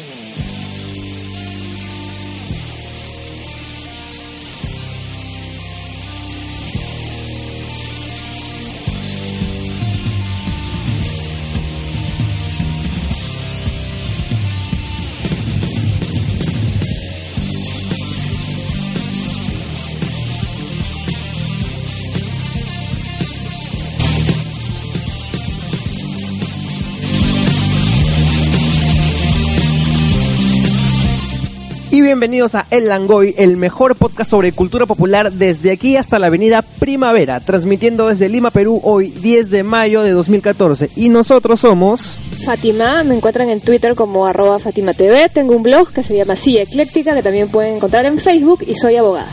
Mm-hmm. Bienvenidos a El Langoy, el mejor podcast sobre cultura popular desde aquí hasta la avenida Primavera, transmitiendo desde Lima, Perú, hoy 10 de mayo de 2014. Y nosotros somos... Fátima, me encuentran en Twitter como arroba Fátima TV, tengo un blog que se llama Silla Ecléctica, que también pueden encontrar en Facebook y soy abogada.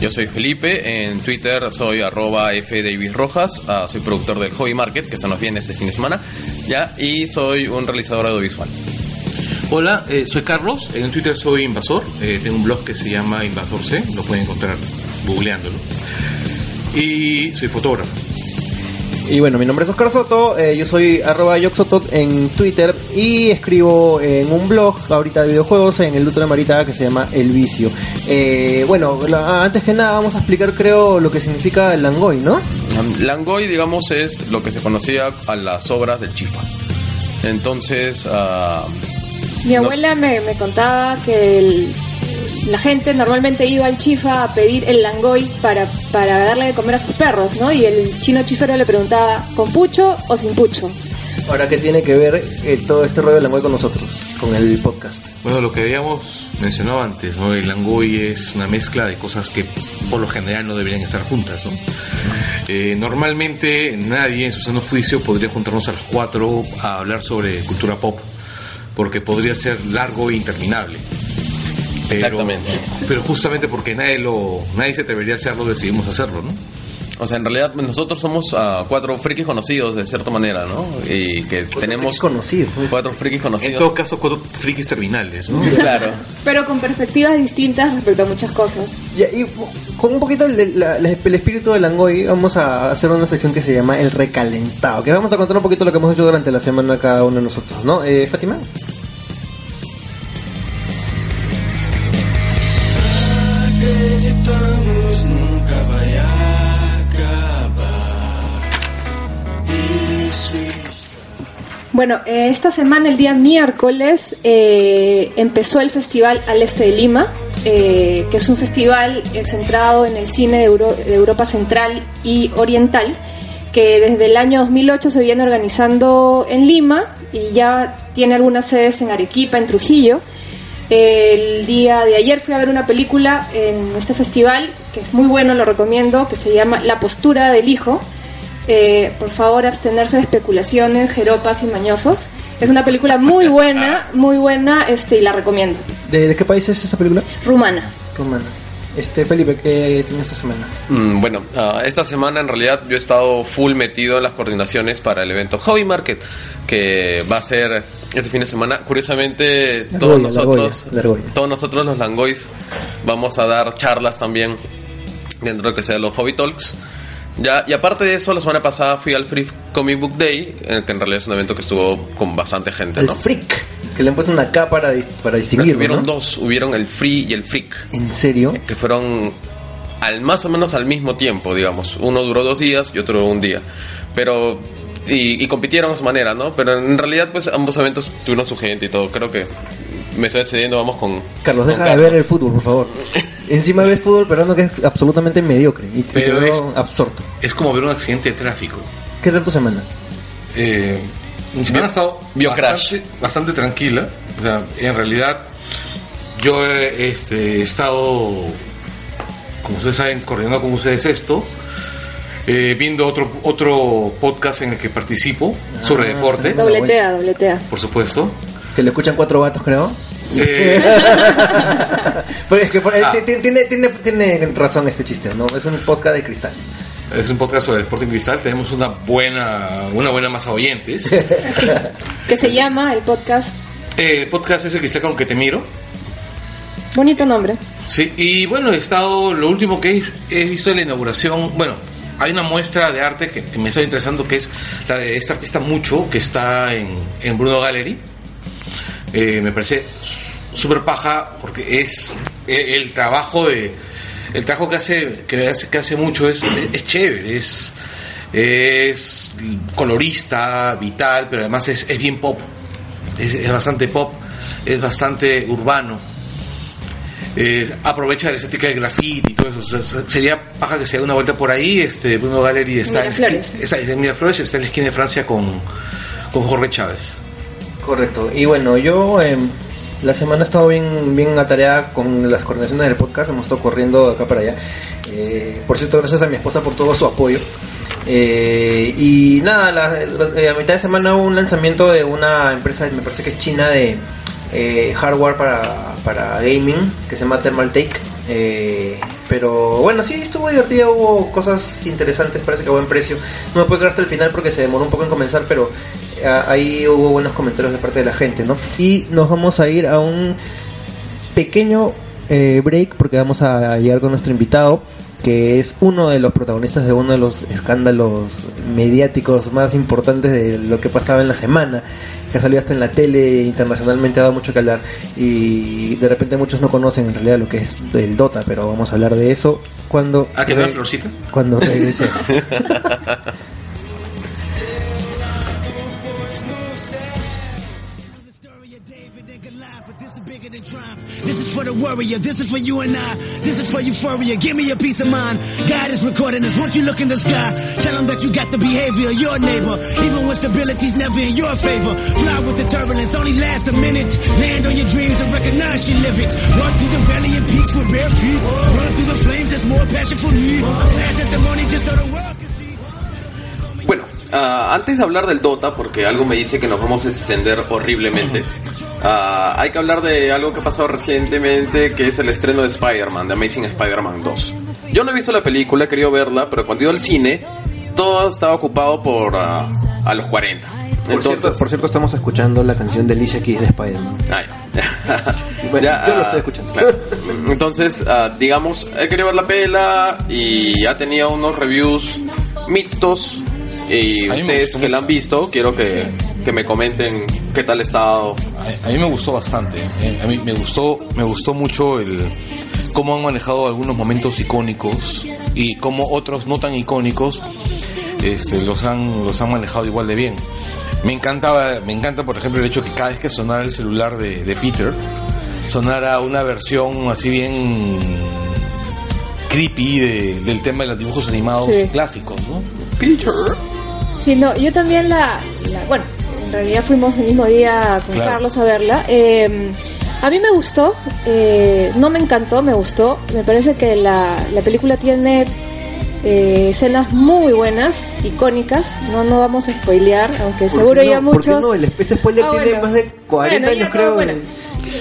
Yo soy Felipe, en Twitter soy arroba F. Davis Rojas, uh, soy productor del Hobby Market, que se nos viene este fin de semana, ya, y soy un realizador audiovisual. Hola, eh, soy Carlos, en Twitter soy Invasor, eh, tengo un blog que se llama Invasor C, lo pueden encontrar googleándolo. Y soy fotógrafo. Y bueno, mi nombre es Oscar Soto, eh, yo soy arroba yoxotot en Twitter y escribo en un blog ahorita de videojuegos en el Luto de Marita que se llama El Vicio. Eh, bueno, la- antes que nada vamos a explicar creo lo que significa el Langoy, ¿no? Langoy, digamos, es lo que se conocía a las obras del Chifa. Entonces, ah, Mi abuela me, me contaba que el- la gente normalmente iba al chifa a pedir el langoy para, para darle de comer a sus perros, ¿no? Y el chino chifero le preguntaba, ¿con pucho o sin pucho? Ahora, ¿qué tiene que ver eh, todo este rollo del Langoy con nosotros, con el podcast? Bueno, lo que habíamos mencionado antes, ¿no? El langoy es una mezcla de cosas que por lo general no deberían estar juntas, ¿no? Eh, normalmente nadie en su sano juicio podría juntarnos a los cuatro a hablar sobre cultura pop, porque podría ser largo e interminable. Pero- Exactamente. Pero justamente porque nadie lo, nadie se atrevería a hacerlo, decidimos hacerlo, ¿no? o sea, en realidad nosotros somos ah, cuatro frikis conocidos de cierta manera, ¿no? Y que tenemos frikis conocidos, pues. cuatro frikis En conocidos. todo caso, cuatro frikis terminales, ¿no? Claro. Pero con perspectivas distintas respecto a muchas cosas. Ya, y con un poquito el, la- el espíritu del Langoy, vamos a hacer una sección que se llama El Recalentado, que vamos a contar un poquito lo que hemos hecho durante la semana cada uno de nosotros, ¿no? Eh, Fátima. Bueno, eh, esta semana, el día miércoles, eh, empezó el Festival Al Este de Lima, eh, que es un festival centrado en el cine de, de Europa Central y Oriental, que desde el año 2008 se viene organizando en Lima y ya tiene algunas sedes en Arequipa, en Trujillo. El día de ayer fui a ver una película en este festival, que es muy bueno, lo recomiendo, que se llama La postura del hijo. Eh, por favor, abstenerse de especulaciones, jeropas y mañosos. Es una película muy buena, muy buena, este, y la recomiendo. ¿De, de qué país es esa película? Rumana. Romana. Este, Felipe, ¿qué tiene esta semana? Mm, bueno, ah, esta semana en realidad yo he estado full metido en las coordinaciones para el evento Hobby Market, que va a ser este fin de semana. Curiosamente, La todos la nosotros, la todos nosotros los Langoys, vamos a dar charlas también dentro de lo que sea los Hobby Talks. Ya, y aparte de eso, la semana pasada fui al Free Comic Book Day, en el que en realidad es un evento que estuvo con bastante gente, El ¿no? Freak, que le han puesto una K para, para distinguirlo, hubieron ¿no? dos, hubieron el Free y el Freak. ¿En serio? que fueron al más o menos al mismo tiempo, digamos. Uno duró dos días y otro un día. Pero y, y compitieron a su manera, ¿no? Pero en realidad, pues ambos eventos tuvieron su gente y todo. Creo que me estoy excediendo, vamos con. Carlos, con deja de Carlos. ver el fútbol, por favor. Encima ves fútbol peruano que es absolutamente mediocre y te Pero es- absorto. Es como ver un accidente de tráfico. ¿Qué tal tu semana? Eh, mi semana ha estado Bio Crash. bastante, bastante tranquila. O sea, en realidad, yo he este, he estado, como ustedes saben, coordinando con ustedes esto, eh, viendo otro, otro podcast en el que participo sobre Ah, deportes, sí. Dobletea, dobletea. por supuesto. Que lo escuchan cuatro gatos, creo. Eh, Pero es que por- Ah. ti- ti- tiene, tiene, tiene razón este chiste, ¿no? Es un podcast de cristal. es un podcast sobre Sporting Cristal. Tenemos una buena, una buena masa de oyentes. Que se llama el podcast. Eh, el podcast es el Cristal con que te miro. Bonito nombre. Sí, y bueno, he estado, lo último que he visto en la inauguración, bueno, hay una muestra de arte que, que me está interesando, que es la de este artista Mucho, que está en, en Bruno Gallery. Eh, me parece súper paja porque es eh, el trabajo de el trabajo que hace que hace, que hace mucho es, es chévere es es colorista vital pero además es, es bien pop es, es bastante pop es bastante urbano eh, aprovecha la estética del graffiti y todo eso. O sea, sería paja que se dé una vuelta por ahí. Este Bruno Gallery está en, está en Miraflores, está en la esquina de Francia con, con Jorge Chávez. Correcto. Y bueno, yo em, la semana he estado bien, bien atareada con las coordinaciones del podcast. Hemos estado corriendo de acá para allá. Eh, por cierto, gracias a mi esposa por todo su apoyo. Eh, y nada, a mitad de semana hubo un lanzamiento de una empresa, me parece que es china, de eh, hardware para, para gaming, que se llama Thermal Take. Eh, pero bueno, sí, estuvo divertido, hubo cosas interesantes, parece que a buen precio. No me puedo quedar hasta el final porque se demoró un poco en comenzar, pero eh, ahí hubo buenos comentarios de parte de la gente, ¿no? Y nos vamos a ir a un pequeño eh, break porque vamos a llegar con nuestro invitado que es uno de los protagonistas de uno de los escándalos mediáticos más importantes de lo que pasaba en la semana, que ha salido hasta en la tele internacionalmente, ha dado mucho que hablar y de repente muchos no conocen en realidad lo que es el Dota, pero vamos a hablar de eso cuando Ah, que no es Florcita. cuando regrese. This is for the warrior. This is for you and I. This is for euphoria. Give me a peace of mind. God is recording this. Won't you look in the sky? Tell him that you got the behavior of your neighbor. Even when stability's never in your favor. Fly with the turbulence. Only last a minute. Land on your dreams and recognize you live it. Walk through the valley and peaks with bare feet. Run through the flames. There's more passion for me. Last testimony just so the world can ah, antes de hablar del Dota, porque algo me dice que nos vamos a extender horriblemente, ah, hay que hablar de algo que ha pasado recientemente, que es el estreno de Spider-Man, de Amazing Spider-Man 2. Yo no he visto la película, he querido verla, pero cuando ido al cine, todo estaba ocupado por ah, a los 40. Por, cierto, por cierto, estamos escuchando la canción de Alicia Keys de Spider-Man. Ah, ya. Bueno, Ya, yo lo estoy escuchando. claro. Entonces, digamos, he querido ver la pela y ha tenido unos reviews mixtos. Y ustedes que la han visto, quiero que, que me comenten qué tal ha estado. A, a mí me gustó bastante. eh. A mí me gustó, me gustó mucho el cómo han manejado algunos momentos icónicos y cómo otros no tan icónicos este, los han los han manejado igual de bien. Me encantaba, me encanta por ejemplo el hecho que cada vez que sonara el celular de, de Peter sonara una versión así bien creepy de- del tema de los dibujos animados Sí. clásicos, ¿no? Peter. Sí, no, yo también la, la- bueno, en realidad fuimos el mismo día con Claro. Carlos a verla. Eh, a mí me gustó, eh, no me encantó, me gustó. Me parece que la, la película tiene eh, escenas muy buenas, icónicas. No, no vamos a spoilear, aunque ¿Por seguro no? ya ¿Por qué muchos. no? El ese spoiler Ah, tiene bueno. más de 40 Bueno, años, creo. bueno. En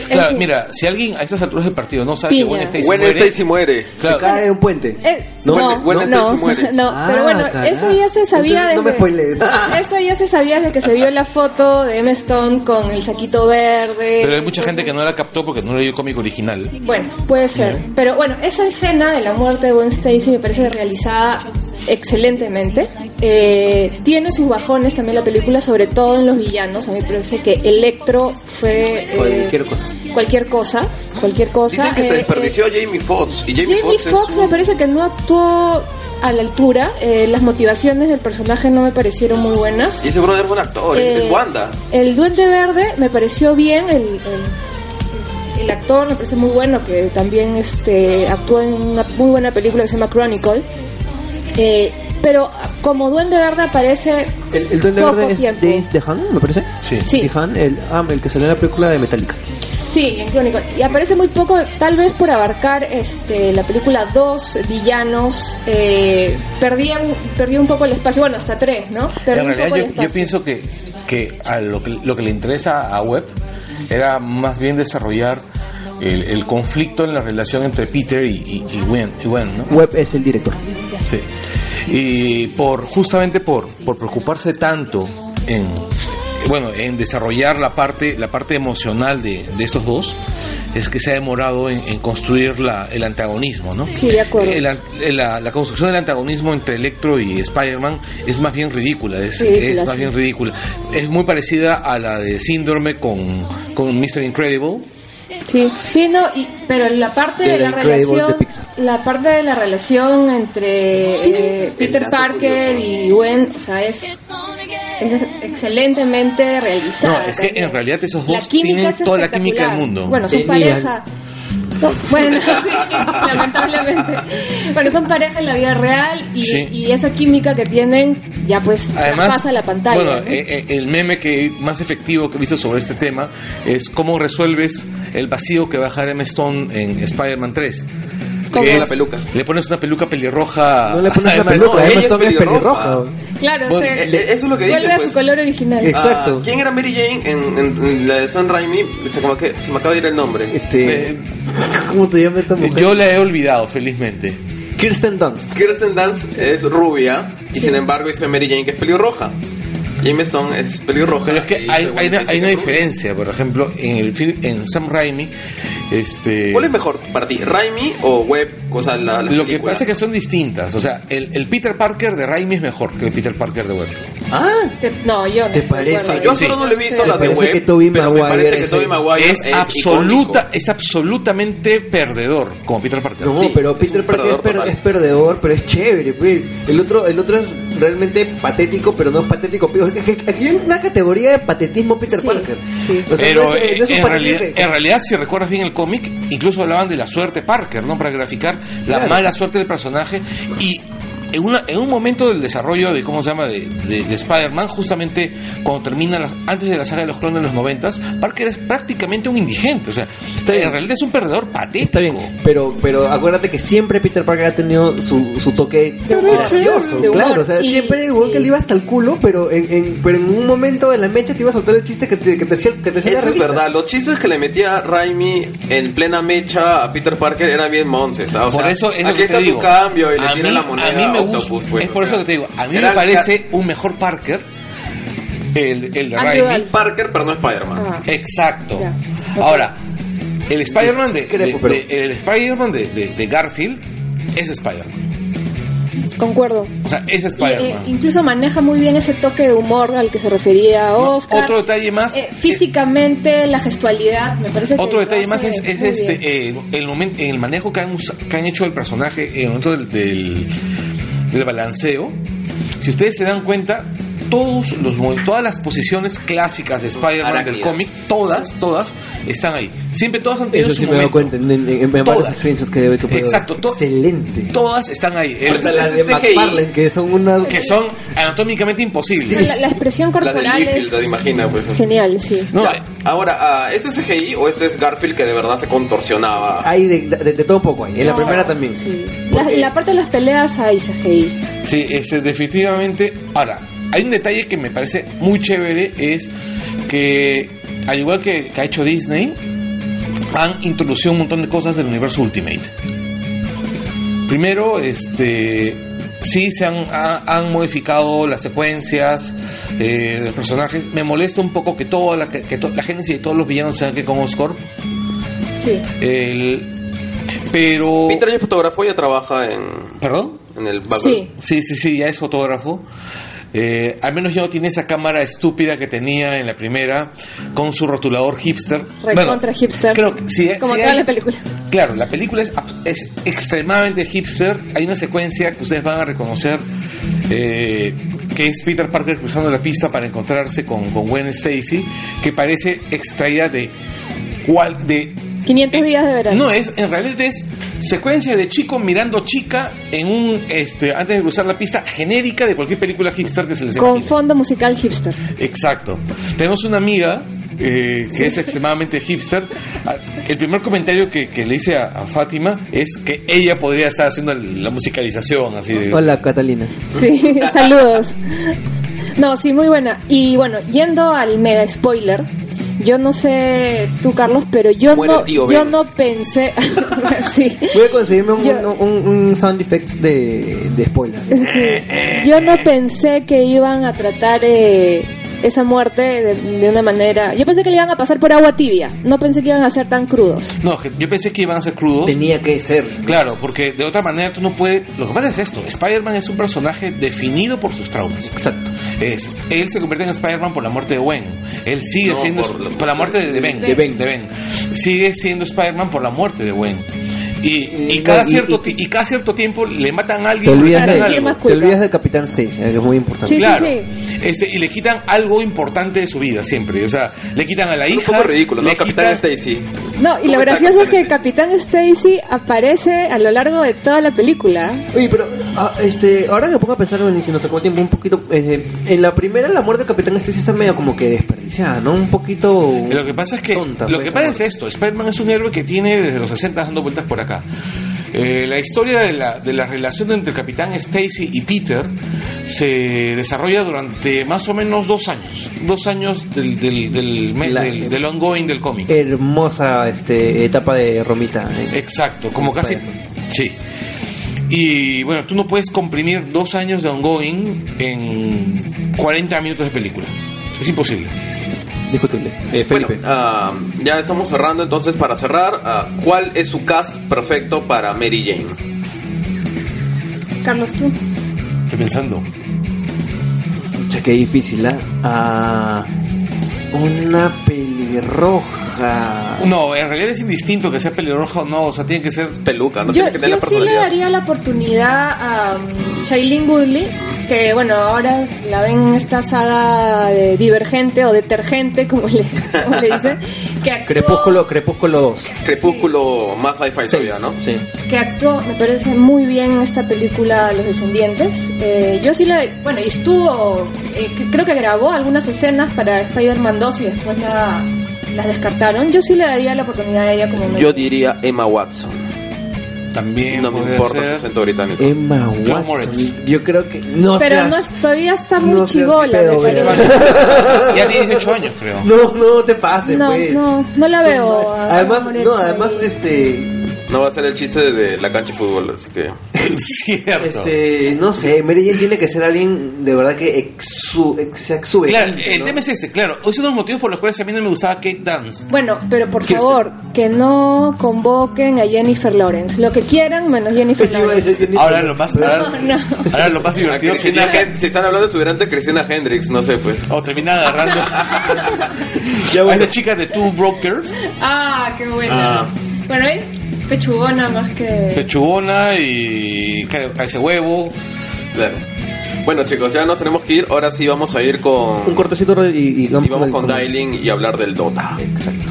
Claro, fin. mira, si alguien a estas alturas del partido no sabe Piña. que Stacy Gwen muere, Stacy muere. claro, Se cae de un puente. Eh, ¿No? no, Gwen no, Stacy muere. no, Ah, pero bueno, carajo. eso ya se sabía Entonces, no me desde-. Eso ya se sabía desde que se vio la foto de Emma Stone con el saquito verde. Pero hay mucha gente que no la captó porque no leyó el cómic original. Bueno, puede ser. Pero bueno, esa escena de la muerte de Gwen Stacy me parece realizada excelentemente. Eh, tiene sus bajones también la película, sobre todo en los villanos. A mí me parece que Electro fue... eh, Cualquier cosa. Cualquier cosa. Dicen que se Eh, desperdició eh, a Jamie Foxx. Y Jamie, Jamie Foxx es... me parece que no actuó a la altura. Eh, las motivaciones del personaje no me parecieron muy buenas. Y ese brother es buen actor, Eh, es Wanda. El Duende Verde me pareció bien, el, el, el actor me parece muy bueno, que también este actuó en una muy buena película que se llama Chronicle. Eh, pero como Duende Verde aparece El, el Duende poco Verde es tiempo. James Dehan, me parece. Sí. Sí. Dehan, el, ah, el que salió en la película de Metallica. Sí, en Chronicle. Y aparece muy poco, tal vez por abarcar este la película dos villanos. Eh, perdían, perdía un poco el espacio, bueno, hasta tres, ¿no? Perdí en un realidad el yo, pienso que, que a lo que lo que le interesa a Webb era más bien desarrollar el, el conflicto en la relación entre Peter y, y, y Gwen, y Gwen, ¿no? Webb es el director. Sí. Y por justamente por, por preocuparse tanto en, bueno, en desarrollar la parte, la parte emocional de, de estos dos, es que se ha demorado en, en construir la, el antagonismo, ¿no? Sí, de acuerdo. El an- la, la construcción del antagonismo entre Electro y Spider-Man es más bien ridícula, es, Ridícula, es más sí. bien ridícula. Es muy parecida a la de Síndrome con, con Mr. Incredible. Sí, sí, no, y, pero la parte De de la relación, de la parte de la relación entre eh, Peter Parker curioso. y Gwen, o sea, es, es excelentemente No, realizada. es que también. en realidad esos dos tienen es toda la química del mundo. Bueno, son pareja. No, bueno, sí, lamentablemente. Bueno, son pareja en la vida real y, Sí. y esa química que tienen ya pues Además, pasa la pantalla. bueno, ¿no? eh, eh, el meme que más efectivo que he visto sobre este tema es cómo resuelves el vacío que va a dejar M. Stone en Spider-Man 3. ¿Cómo? Que La peluca. Le pones una peluca pelirroja. No le pones una peluca, Stone. ella es Stone es pelirroja. pelirroja. claro, bueno, se- Eh, eh, eso es lo que vuelve dicen, a pues. su color original. Es- Exacto. Ah, ¿Quién era Mary Jane en, en- en la de San Raimi? Se me, que- se me acaba de ir el nombre. Este, Eh, ¿Cómo se llama esta mujer? yo la he olvidado, felizmente. Kirsten Dunst. Kirsten Dunst es rubia y sin embargo dice Mary Jane que es pelirroja. James Stone es pelirroja. Pero es que hay, una, hay una diferencia. Por ejemplo, en el film, en Sam Raimi, este. ¿Cuál es mejor para ti, Raimi o Webb? O sea, la, la Lo que pasa es que son distintas. O sea, el, el Peter Parker de Raimi es mejor que el Peter Parker de Webb. Ah, Te- no, yo no ¿Te parece? Yo Sí. solo no le he visto Sí. las de Webb, que Tobey pero me Maguire parece que Maguire es, es, absoluta, icónico. es absolutamente perdedor como Peter Parker. no, Sí, pero Peter Parker es, perdedor per- es perdedor, pero es chévere, pues. El otro, el otro es realmente patético, pero no es patético. Pero es Aquí hay una categoría de patetismo Peter Sí, Parker. sí. O sea, Pero no es- no es un en, realidad, que- en realidad, si recuerdas bien el cómic, incluso hablaban de la suerte Parker, ¿no? Para graficar la Claro. mala suerte del personaje. Y en, una, en un momento del desarrollo de, ¿cómo se llama?, de, de- de Spider-Man, justamente cuando termina, las, antes de la saga de los clones en los noventas, Parker es prácticamente un indigente. O sea, Está bien. en realidad es un perdedor patético. Está bien, pero, pero acuérdate que siempre Peter Parker ha tenido su, su toque De gracioso, De claro. O sea, Y- siempre el sí. que le iba hasta el culo, pero en, en- pero en un momento de la mecha te iba a soltar el chiste que te, que te hacía, que te Eso es verdad, los chistes que le metía Raimi en plena mecha a Peter Parker eran bien monces. ¿ah? O Por eso es lo aquí que está te tu cambio y le a tira mí, la moneda a mí me gusta. Octopus, pues, es o por eso que te digo, a mí Era me el parece un mejor Parker el, el de Raimi. Garfield. Parker, pero no Spider-Man. Ah. Exacto. Ya. Ahora, el Spider-Man de, pero- el Spider-Man de, de- de Garfield es Spider-Man. Concuerdo. O sea, es eh, Spider-Man. incluso maneja muy bien ese toque de humor al que se refería No, Oscar. Otro detalle más. Eh, físicamente, la gestualidad, me parece que Otro detalle más es, este eh, el momento el manejo que han, que han hecho del personaje en el momento del, del, del balanceo. Si ustedes se dan cuenta, todos los todas las posiciones clásicas de Spider-Man del cómic, todas, todas están ahí. Siempre todas han tenido Eso su sí me he dado momento. cuenta en, en, en varios Todas. screenshots que debe que. Exacto, to- Excelente. Todas están ahí. El- Hasta las de. McFarlane, que son unas... que son anatómicamente imposibles. Sea, la, la expresión La corporal del Liefeld, es te imagina, pues. genial, sí. No, Ya, Ahora, ah, ¿esto es CGI o este es Garfield que de verdad se contorsionaba? Hay de, de, de todo poco ahí. En la No, primera también. Sí. ¿Por La, la parte de las peleas hay CGI. Sí, este, definitivamente. Ahora, hay un detalle que me parece muy chévere, es que, al igual que, que ha hecho Disney, han introducido un montón de cosas del universo Ultimate. Primero, este, sí se han, ha- han modificado las secuencias eh, de los personajes. Me molesta un poco que toda la, que, que to- la génesis de todos los villanos sean que con Oscorp. Sí. El, pero... Peter ya fotógrafo ya trabaja en, ¿Perdón? en el background. Sí. Sí, sí, sí, ya es fotógrafo. Eh, al menos ya no tiene esa cámara estúpida que tenía en la primera con su rotulador hipster. Recontra hipster. Creo que sí, Como sí toda hay- la película. Claro, la película es, es extremadamente hipster. Hay una secuencia que ustedes van a reconocer eh, que es Peter Parker cruzando la pista para encontrarse con, con Gwen Stacy, que parece extraída de, cual, de 500 días de verano. no, es, en realidad es secuencia de chico mirando chica en un, este, antes de cruzar la pista genérica de cualquier película hipster que se les Con imagine. fondo musical hipster. Exacto. Tenemos una amiga eh, que es extremadamente hipster. Ah, El primer comentario que, que le hice a, a Fátima es que ella podría estar haciendo la musicalización, así de... Hola, Catalina. Sí, saludos. No, sí, muy buena. Y bueno, yendo al mega spoiler, yo no sé tú, Carlos, pero yo Muere no, tío yo no pensé. sí. Voy a conseguirme un, Yo- un, un- un sound effects de, de spoilers. Sí, yo no pensé que iban a tratar eh, esa muerte de, de una manera... Yo pensé que le iban a pasar por agua tibia, no pensé que iban a ser tan crudos. No, yo pensé que iban a ser crudos. Tenía que ser. Claro, porque de otra manera tú no puedes... Lo que pasa es esto, Spider-Man es un personaje definido por sus traumas. Exacto. Es, él se convierte en Spider-Man por la muerte de Gwen. Él sigue No, siendo... por Por, la- la muerte de, de Ben. de Ben. De Ben. Sigue siendo Spider-Man por la muerte de Gwen. Y, y, Y cada no, cierto, y- y cada cierto tiempo le matan a Te alguien. olvidas, le Para de, te olvidas de Capitán Stacy, eh, que es muy importante. Sí, Claro. sí. Este, y le quitan algo importante de su vida siempre. O sea, le quitan a la Un hija. poco ridículo, ¿no? Capitán quitan- Stacy. No, y ¿Cómo lo gracioso es que Capitán Capitán Stacy aparece a lo largo de toda la película. Oye, pero ah, este, ahora que me pongo a pensar en si nos sacó tiempo un poquito, eh, en la primera la muerte del Capitán Stacy está medio como que desperdiciada, ¿no? Un poquito Lo que pasa es que tonta, lo pues, que pasa es esto, Spider-Man es un héroe que tiene desde los 60 dando vueltas por acá. Eh, la historia de la, de la relación entre el Capitán Stacy y Peter se desarrolla durante más o menos dos años. Dos años del, del, del, La- del- del ongoing del cómic. hermosa este etapa de Romita. eh. Exacto, como casi... Sí. Y bueno, tú no puedes comprimir dos años de ongoing en 40 minutos de película. Es imposible. Discutible. Eh, Bueno, Felipe. ah, ya estamos cerrando, entonces para cerrar, ah, ¿cuál es su cast perfecto para Mary Jane? Carlos, tú. Estoy pensando. Pucha, qué difícil, ¿ah? Ah, una pelirroja. No, en realidad es indistinto que sea pelirroja o no, o sea, tiene que ser Peluca, no yo tiene que tener yo la sí le personalidad. daría la oportunidad a um, Shailene Woodley, que bueno, ahora la ven en esta saga de Divergente o Detergente, como le, como le dicen, que actuó, Crepúsculo, Crepúsculo 2. Crepúsculo más sci-fi todavía, ¿no? Sí. que actuó, me parece muy bien en esta película Los Descendientes. Eh, yo sí le, bueno, y estuvo, eh, creo que grabó algunas escenas para Spider-Man 2 y después la, las descartaron. Yo sí le daría la oportunidad a ella como Yo diría Emma Watson. también. No me importa ser. su acento británico. Emma Watson. Yo creo que no Pero seas- no es- todavía está muy no chivola. Ya tiene 18 años, creo. No, no te pases, No, pues. no, no la veo. a Además, no, además, este, No va a ser el chiste de, de la cancha de fútbol, así que... Cierto. este, no sé, Mary Jane tiene que ser alguien de verdad que exu, ex- sea exuberante. Claro, el ¿no? tema es este, claro. Uno de los motivos por los cuales a mí no me gustaba Kate Dance. Bueno, pero por Kirsten. favor, que no convoquen a Jennifer Lawrence. Lo que quieran menos Jennifer Lawrence. Ahora lo más, ahora, No, no. ahora lo más divertido Cristina sería si están hablando de su grande Cristina Hendricks, no sé, pues. o terminar agarrando Ya bueno. esta chica de Two Brokers, Ah, qué buena. Ah. Bueno, ¿eh? Pechugona más que... pechugona y ese huevo. Claro. Bueno, chicos, ya nos tenemos que ir. Ahora sí vamos a ir con... Un cortecito y, y y vamos con Dialing y hablar del Dota. Exacto.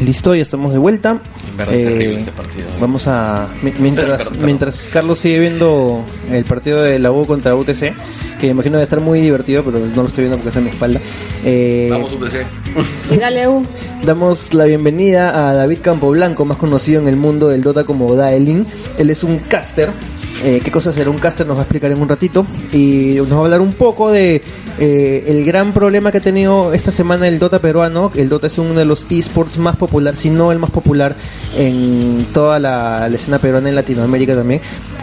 Listo, ya estamos de vuelta. En verdad es Eh, terrible este partido. Vamos a. mi- Mientras, Perdón, perdón. mientras Carlos sigue viendo el partido de la U contra UTC, que me imagino debe estar muy divertido, pero no lo estoy viendo porque está en mi espalda. eh, Vamos, UPC. Y dale un... Damos la bienvenida a David Campoblanco, más conocido en el mundo del Dota como Daelin. Él es un caster. Eh, ¿Qué cosa será un caster? Nos va a explicar en un ratito. Y nos va a hablar un poco de eh, el gran problema que ha tenido esta semana el Dota peruano. El Dota es uno de los esports más popular, si no el más popular en toda la, escena peruana en Latinoamérica también.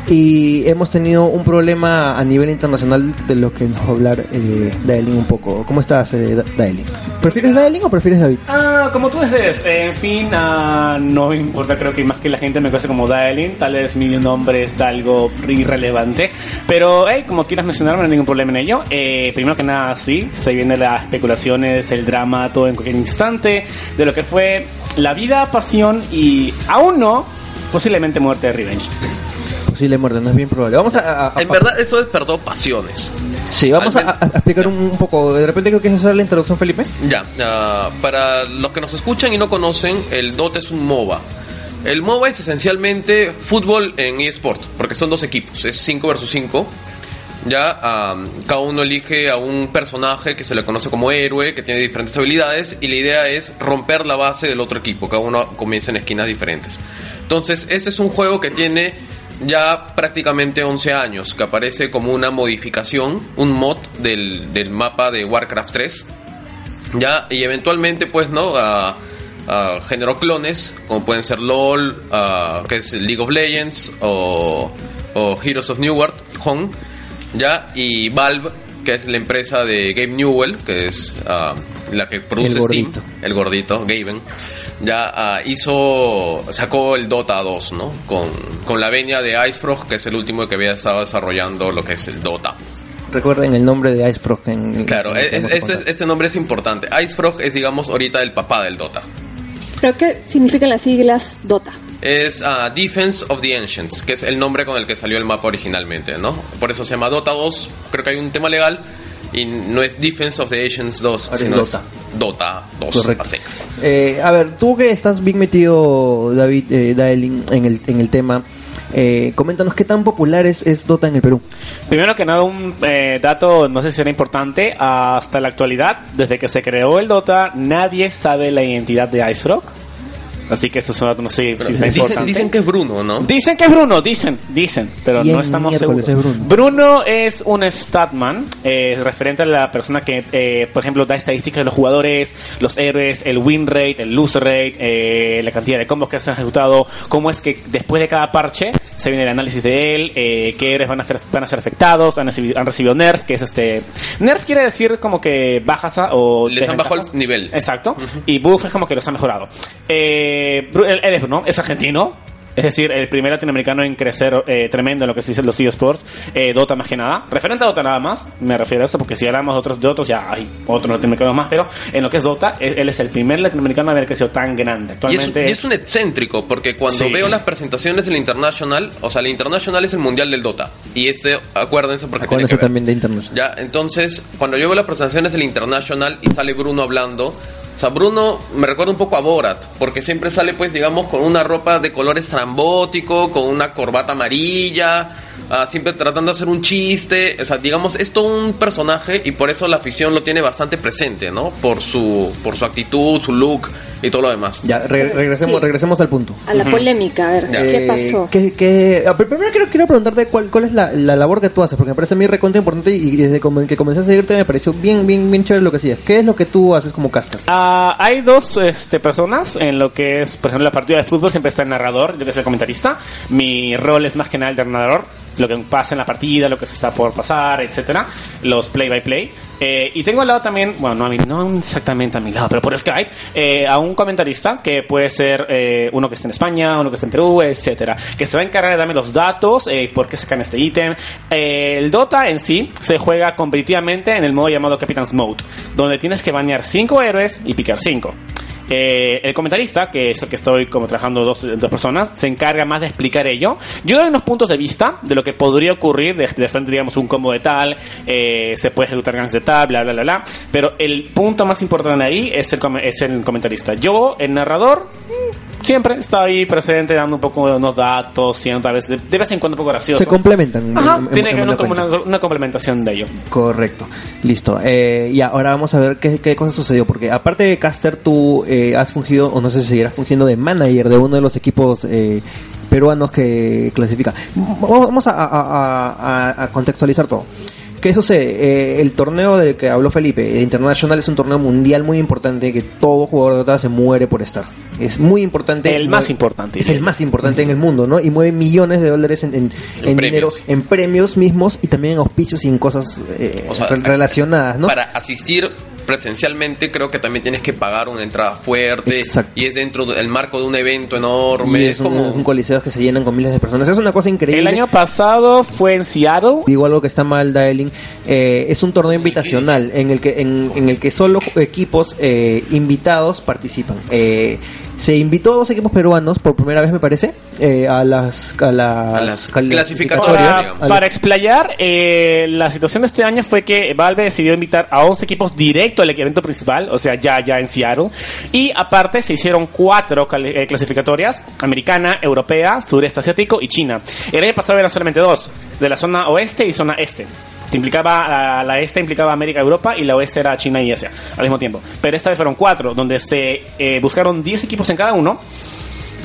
Y hemos tenido un problema a nivel internacional de lo que nos va a hablar eh, Daelin un poco. ¿Cómo estás, eh, Da- Daelin? ¿Prefieres Daelin o prefieres David? Ah, como tú dices, en fin, ah, no me importa, creo que más que la gente me conoce como Dialing, tal vez mi nombre es algo irrelevante, pero hey, como quieras mencionarme, no hay ningún problema en ello. Eh, primero que nada, sí, se vienen las especulaciones, el drama, todo en cualquier instante, de lo que fue la vida, pasión y aún no, posiblemente muerte de Revenge. Posible muerte, no es bien probable. Vamos a, a- a- En verdad, eso es perdón, pasiones. Sí, vamos a, explicar un, un poco. De repente creo que es hacer la introducción, Felipe. Ya, ah, para los que nos escuchan y no conocen, el Dota es un MOBA. El MOBA es esencialmente fútbol en eSport, porque son dos equipos, es 5 versus 5. Ya, ah, cada uno elige a un personaje que se le conoce como héroe, que tiene diferentes habilidades, y la idea es romper la base del otro equipo, cada uno comienza en esquinas diferentes. Entonces, este es un juego que tiene ya prácticamente 11 años, que aparece como una modificación, un mod del, del mapa de Warcraft 3 Ya, y eventualmente, pues, ¿no? Generó clones, como pueden ser LOL, que es League of Legends, o, o Heroes of Newerth, Home, ya, y Valve, que es la empresa de Gabe Newell, que es ah, la que produce El Steam, gordito. el gordito, Gaben, ya ah, hizo, sacó el Dota 2, ¿no? Con, con la venia de Icefrog, que es el último que había estado desarrollando lo que es el Dota. Recuerden el nombre de Icefrog en Claro, en- es- en- este, este nombre es importante. Icefrog es, digamos, ahorita el papá del Dota. Creo que significan las siglas DOTA. Es ah, Defense of the Ancients, que es el nombre con el que salió el mapa originalmente, ¿no? Por eso se llama Dota 2. Creo que hay un tema legal y no es Defense of the Ancients 2, Ahora es sino Dota. es Dota 2 Correcto. a secas. Eh, a ver, tú que estás bien metido, David, eh, Daelin, en el, en el tema, eh, coméntanos qué tan popular es, es Dota en el Perú. Primero que nada, un eh, dato, no sé si era importante, hasta la actualidad, desde que se creó el Dota, nadie sabe la identidad de Ice Rock. Así que eso dato, no sé Pero si es dicen, importante. dicen que es Bruno, ¿no? Dicen que es Bruno, dicen, dicen, pero ¿Quién no estamos seguros. es Bruno? Bruno es un statman, eh, referente a la persona que, eh, por ejemplo, da estadísticas de los jugadores, los héroes, el win rate, el lose rate, eh, la cantidad de combos que se han ejecutado, cómo es que después de cada parche se viene el análisis de él, eh, qué héroes van a, ser, van a ser afectados, han recibido, han recibido nerf, que es este... Nerf quiere decir como que bajas a, o... Les han bajado el nivel. Exacto. Y Buff es como que los ha mejorado. Eh, Bru- él, él es Bruno, es argentino. Es decir, el primer latinoamericano en crecer eh, tremendo en lo que se dice los eSports, eh, Dota más que nada. Referente a Dota nada más, me refiero a eso, porque si hablamos de otros, de otros ya hay otros latinoamericanos más, pero en lo que es Dota, él, es el primer latinoamericano a haber crecido tan grande. Y es, Actualmente y es un excéntrico, porque cuando Sí. veo las presentaciones del International, o sea, el International es el mundial del Dota. Y este, acuérdense porque tiene Acuérdense que ver. también de International. Ya, entonces, cuando yo veo las presentaciones del International y sale Bruno hablando, o sea, Bruno me recuerda un poco a Borat, porque siempre sale, pues, digamos, con una ropa de color estrambótico, con una corbata amarilla, ah, siempre tratando de hacer un chiste, o sea, digamos, es todo un personaje y por eso la afición lo tiene bastante presente, ¿no? Por su, por su actitud, su look y todo lo demás. Ya, re- regresemos, Sí. regresemos al punto. A la polémica, a ver, Ya. ¿qué Eh, pasó? ¿qué- qué- pero primero quiero, quiero preguntarte cuál, cuál es la, la labor que tú haces, porque me parece a mí recontra importante y desde que comencé a seguirte me pareció bien, bien, bien chévere lo que hacías. ¿Qué es lo que tú haces como caster? Ah, hay dos este, personas en lo que es, por ejemplo, la partida de fútbol siempre está el narrador, yo que soy el comentarista. Mi rol es más que nada el de narrador, lo que pasa en la partida, lo que se está por pasar, etcétera, los play by play. Eh, y tengo al lado también, bueno, no, a no exactamente a mi lado, pero por Skype, eh, a un comentarista que puede ser eh, uno que está en España, uno que está en Perú, etcétera, que se va a encargar de darme los datos, por qué sacan este ítem. El Dota en sí se juega competitivamente en el modo llamado Captain's Mode, donde tienes que banear 5 héroes y picar 5. Eh, el comentarista, que es el que estoy como trabajando dos, dos personas, se encarga más de explicar ello. Yo doy unos puntos de vista de lo que podría ocurrir de, de frente, digamos, un combo de tal, eh, se puede ejecutar ganas de tal, bla, bla, bla, bla. Pero el punto más importante ahí es el, es el comentarista. Yo, el narrador, siempre está ahí presente dando un poco de unos datos, siempre a veces, de, de vez en cuando un poco gracioso. Se complementan. Ajá, en- en- tiene en que haber una, una, una complementación de ello. Correcto, listo. Eh, y ahora vamos a ver qué, qué cosa sucedió, porque aparte de caster, tú eh, has fungido, o no sé si seguirás fungiendo de manager de uno de los equipos eh, peruanos que clasifica. Vamos a- a contextualizar todo. ¿Qué sucede? Eh, el torneo del que habló Felipe, el International, es un torneo mundial muy importante que todo jugador de Dota se muere por estar. Es muy importante. El más importante, Es el más importante en el mundo, ¿no? Y mueve millones de dólares en, en, en dinero, en premios mismos y también en auspicios y en cosas eh, O sea, re- relacionadas, ¿no? Para asistir presencialmente creo que también tienes que pagar una entrada fuerte Exacto. y es dentro del marco de un evento enorme. Y es como un coliseo que se llenan con miles de personas. Es una cosa increíble. El año pasado fue en Seattle. Digo algo que está mal, Daelin. Eh, es un torneo invitacional en el que en, en el que solo equipos eh, invitados participan. Eh, se invitó a dos equipos peruanos por primera vez, me parece, eh, a las a las, A las cal- clasificatorias, Para, explayar, eh, la situación de este año fue que Valve decidió invitar a 11 equipos directo al evento principal, o sea, ya, ya en Seattle. Y aparte se hicieron cuatro eh, clasificatorias, americana, europea, sureste asiático y China. El año pasado eran solamente dos, de la zona oeste y zona este. Implicaba, la, la este implicaba América, Europa y la oeste era China y Asia al mismo tiempo. Pero esta vez fueron cuatro, donde se eh, buscaron 10 equipos en cada uno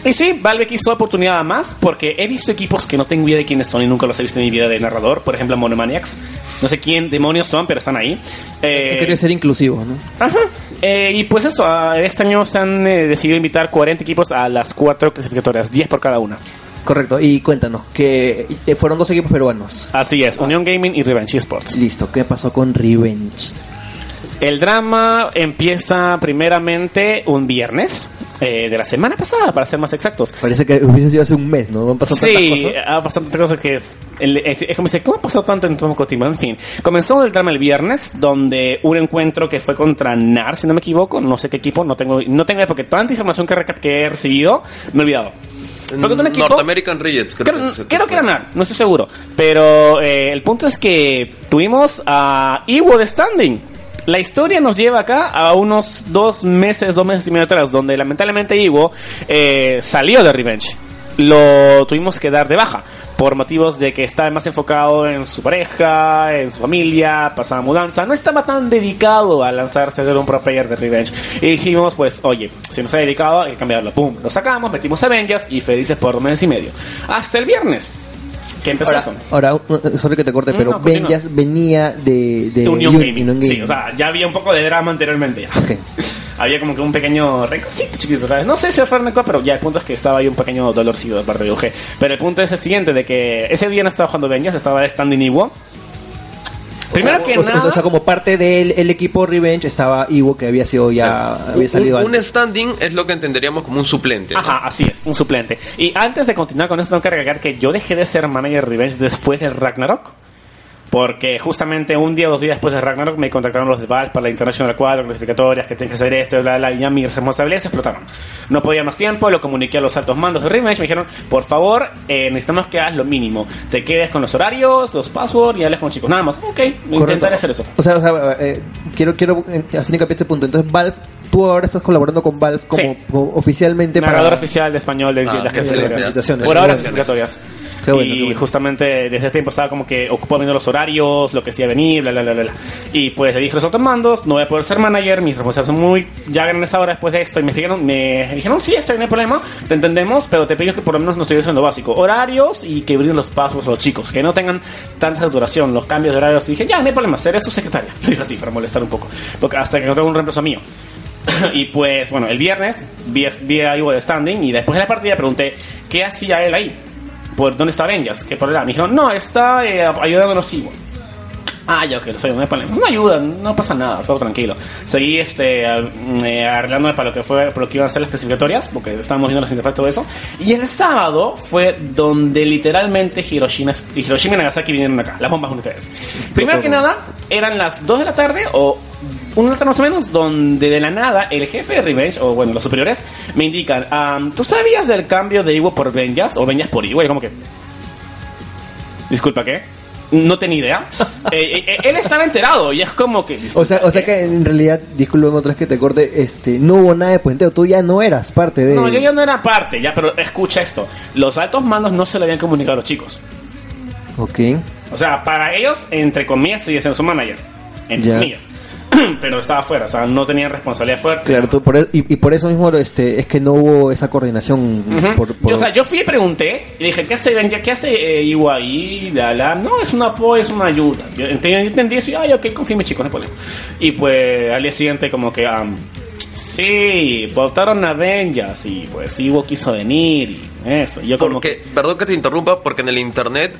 Y sí, Valve quiso oportunidad más porque he visto equipos que no tengo idea de quiénes son y nunca los he visto en mi vida de narrador. Por ejemplo, Monomaniacs. No sé quién demonios son, pero están ahí. Eh, querido ser inclusivo, ¿no? Ajá. Eh, y pues eso, ah, este año se han eh, decidido invitar 40 equipos a las cuatro clasificatorias, 10 por cada una. Correcto. Y cuéntanos, que eh, fueron dos equipos peruanos. Así es, Unión Gaming y Revenge Sports. Listo, ¿qué pasó con Revenge? El drama empieza primeramente un viernes eh, de la semana pasada, para ser más exactos. Parece que hubiese sido hace un mes, ¿no? Han pasado tantas Sí, cosas. ha pasado tantas cosas que... el- es como dice, ¿cómo ha pasado tanto en poco tiempo? En fin, comenzó el drama el viernes, donde un encuentro que fue contra NAR, si no me equivoco, no sé qué equipo, no tengo no tengo porque tanta información que, que he recibido, me he olvidado. Contra un equipo... North American Rejects, creo, Creo, que creo que era no estoy seguro. Pero eh, el punto es que tuvimos a Iwo de Standing. La historia nos lleva acá a unos dos meses, dos meses y medio atrás, donde lamentablemente Iwo eh, salió de Revenge. Lo tuvimos que dar de baja por motivos de que estaba más enfocado en su pareja, en su familia, pasaba mudanza, no estaba tan dedicado a lanzarse a ser un pro player de Revenge. Y dijimos, pues, oye, si no está dedicado, hay que cambiarlo. Pum, lo sacamos, metimos Avengers y felices por un mes y medio. Hasta el viernes, que empezó Ahora, ahora, sorry que te corte, Mm, pero no, venía de, de De Union Un- Gaming. Union Sí, Gaming. o sea, ya había un poco de drama anteriormente. ya. Ok. había como que un pequeño recorcito chiquito, ¿sabes? No sé si fue cosa, pero ya el punto es que estaba ahí un pequeño dolorcito de parte de UG. Pero el punto es el siguiente, de que ese día no estaba jugando Vengas, estaba standing Iwo. Primero que o, sea, nada... o sea, como parte del el equipo Revenge estaba Iwo, que había sido ya, había salido un, un standing es lo que entenderíamos como un suplente. ¿no? Ajá, así es, un suplente. Y antes de continuar con esto, tengo que agregar que yo dejé de ser manager Revenge después del Ragnarok. Porque justamente un día o dos días después de Ragnarok me contactaron los de Valve para la International 4, clasificatorias, que tienen que hacer esto, bla, bla, y ya mis responsabilidades explotaron. No podía más tiempo, lo comuniqué a los altos mandos de Revenge, me dijeron, por favor, eh, necesitamos que hagas lo mínimo. Te quedes con los horarios, los passwords y hables con los chicos. Nada más, ok, Correcto. intentaré hacer eso. O sea, o sea, eh, quiero, quiero eh, hacer hincapié este punto. Entonces, Valve, tú ahora estás colaborando con Valve como, Sí. como oficialmente Narrador para... oficial de español de Ah, las. Por ahora clasificatorias. Qué bueno, y qué bueno. justamente desde ese tiempo estaba como que ocupado viendo los horarios, lo que hacía venir, bla, bla, bla, bla. Y pues le dije los otros mandos, no voy a poder ser manager, mis responsabilidades son muy ya grandes ahora después de esto. Y me dijeron, me dijeron, sí, esto no hay problema, te entendemos, pero te pido que por lo menos nos estuviesen en lo básico. Horarios y que brinden los pasos a los chicos, que no tengan tanta saturación, los cambios de horarios. Y dije, ya, no hay problema, seré su secretaria. Lo dije así, para molestar un poco. Porque hasta que tengo un reemplazo mío. y pues, bueno, el viernes vi, vi a Ivo de standing y después de la partida pregunté qué hacía él ahí. ¿Por dónde está Vengas? ¿Qué problema? Me dijeron, no, está eh, ayudándonos Ivo. Ah, ya, ok, lo soy, no hay problema. No ayuda, no pasa nada, todo tranquilo. Seguí este, a- eh, arreglándome para lo que fue, para lo que iban a ser las clasificatorias, porque estábamos viendo las interfaces y todo eso. Y el sábado fue donde literalmente Hiroshima, Hiroshima y Nagasaki vinieron acá, las bombas nucleares. Primero que nada, eran las 2 de la tarde o la tarde más o menos, donde de la nada el jefe de Revenge, o bueno, los superiores, me indican, "Am, ¿tú sabías del cambio de Iwo por Venjas o Venjas por Iwo? Y como que, disculpa, ¿qué? No tenía idea. Eh, eh, él estaba enterado y es como que... O sea, o sea que en realidad, disculpen otra vez que te corte, este, no hubo nada de puenteo, tú ya no eras parte de... No, yo ya no era parte, ya, pero escucha esto. Los altos mandos no se lo habían comunicado a los chicos. Ok. O sea, para ellos, entre comillas, seguía siendo su manager. Entre comillas. pero estaba afuera, o sea, no tenían responsabilidad fuerte. Claro, tú por e- y, y por eso mismo este, es que no hubo esa coordinación Ujú. por, por- Yo, o sea, yo fui y pregunté y dije, ¿qué hace? ¿Qué hace eh, ahí? La, la? No, es un apoyo, es una ayuda. Yo entendí, yo entendí eso y, ay, ok, confirme chicos, no hay problema. Y pues al día siguiente como que, am, sí, votaron a Benjas y pues Iwo quiso venir y eso. Y yo como Porque, que, perdón que te interrumpa, porque en el internet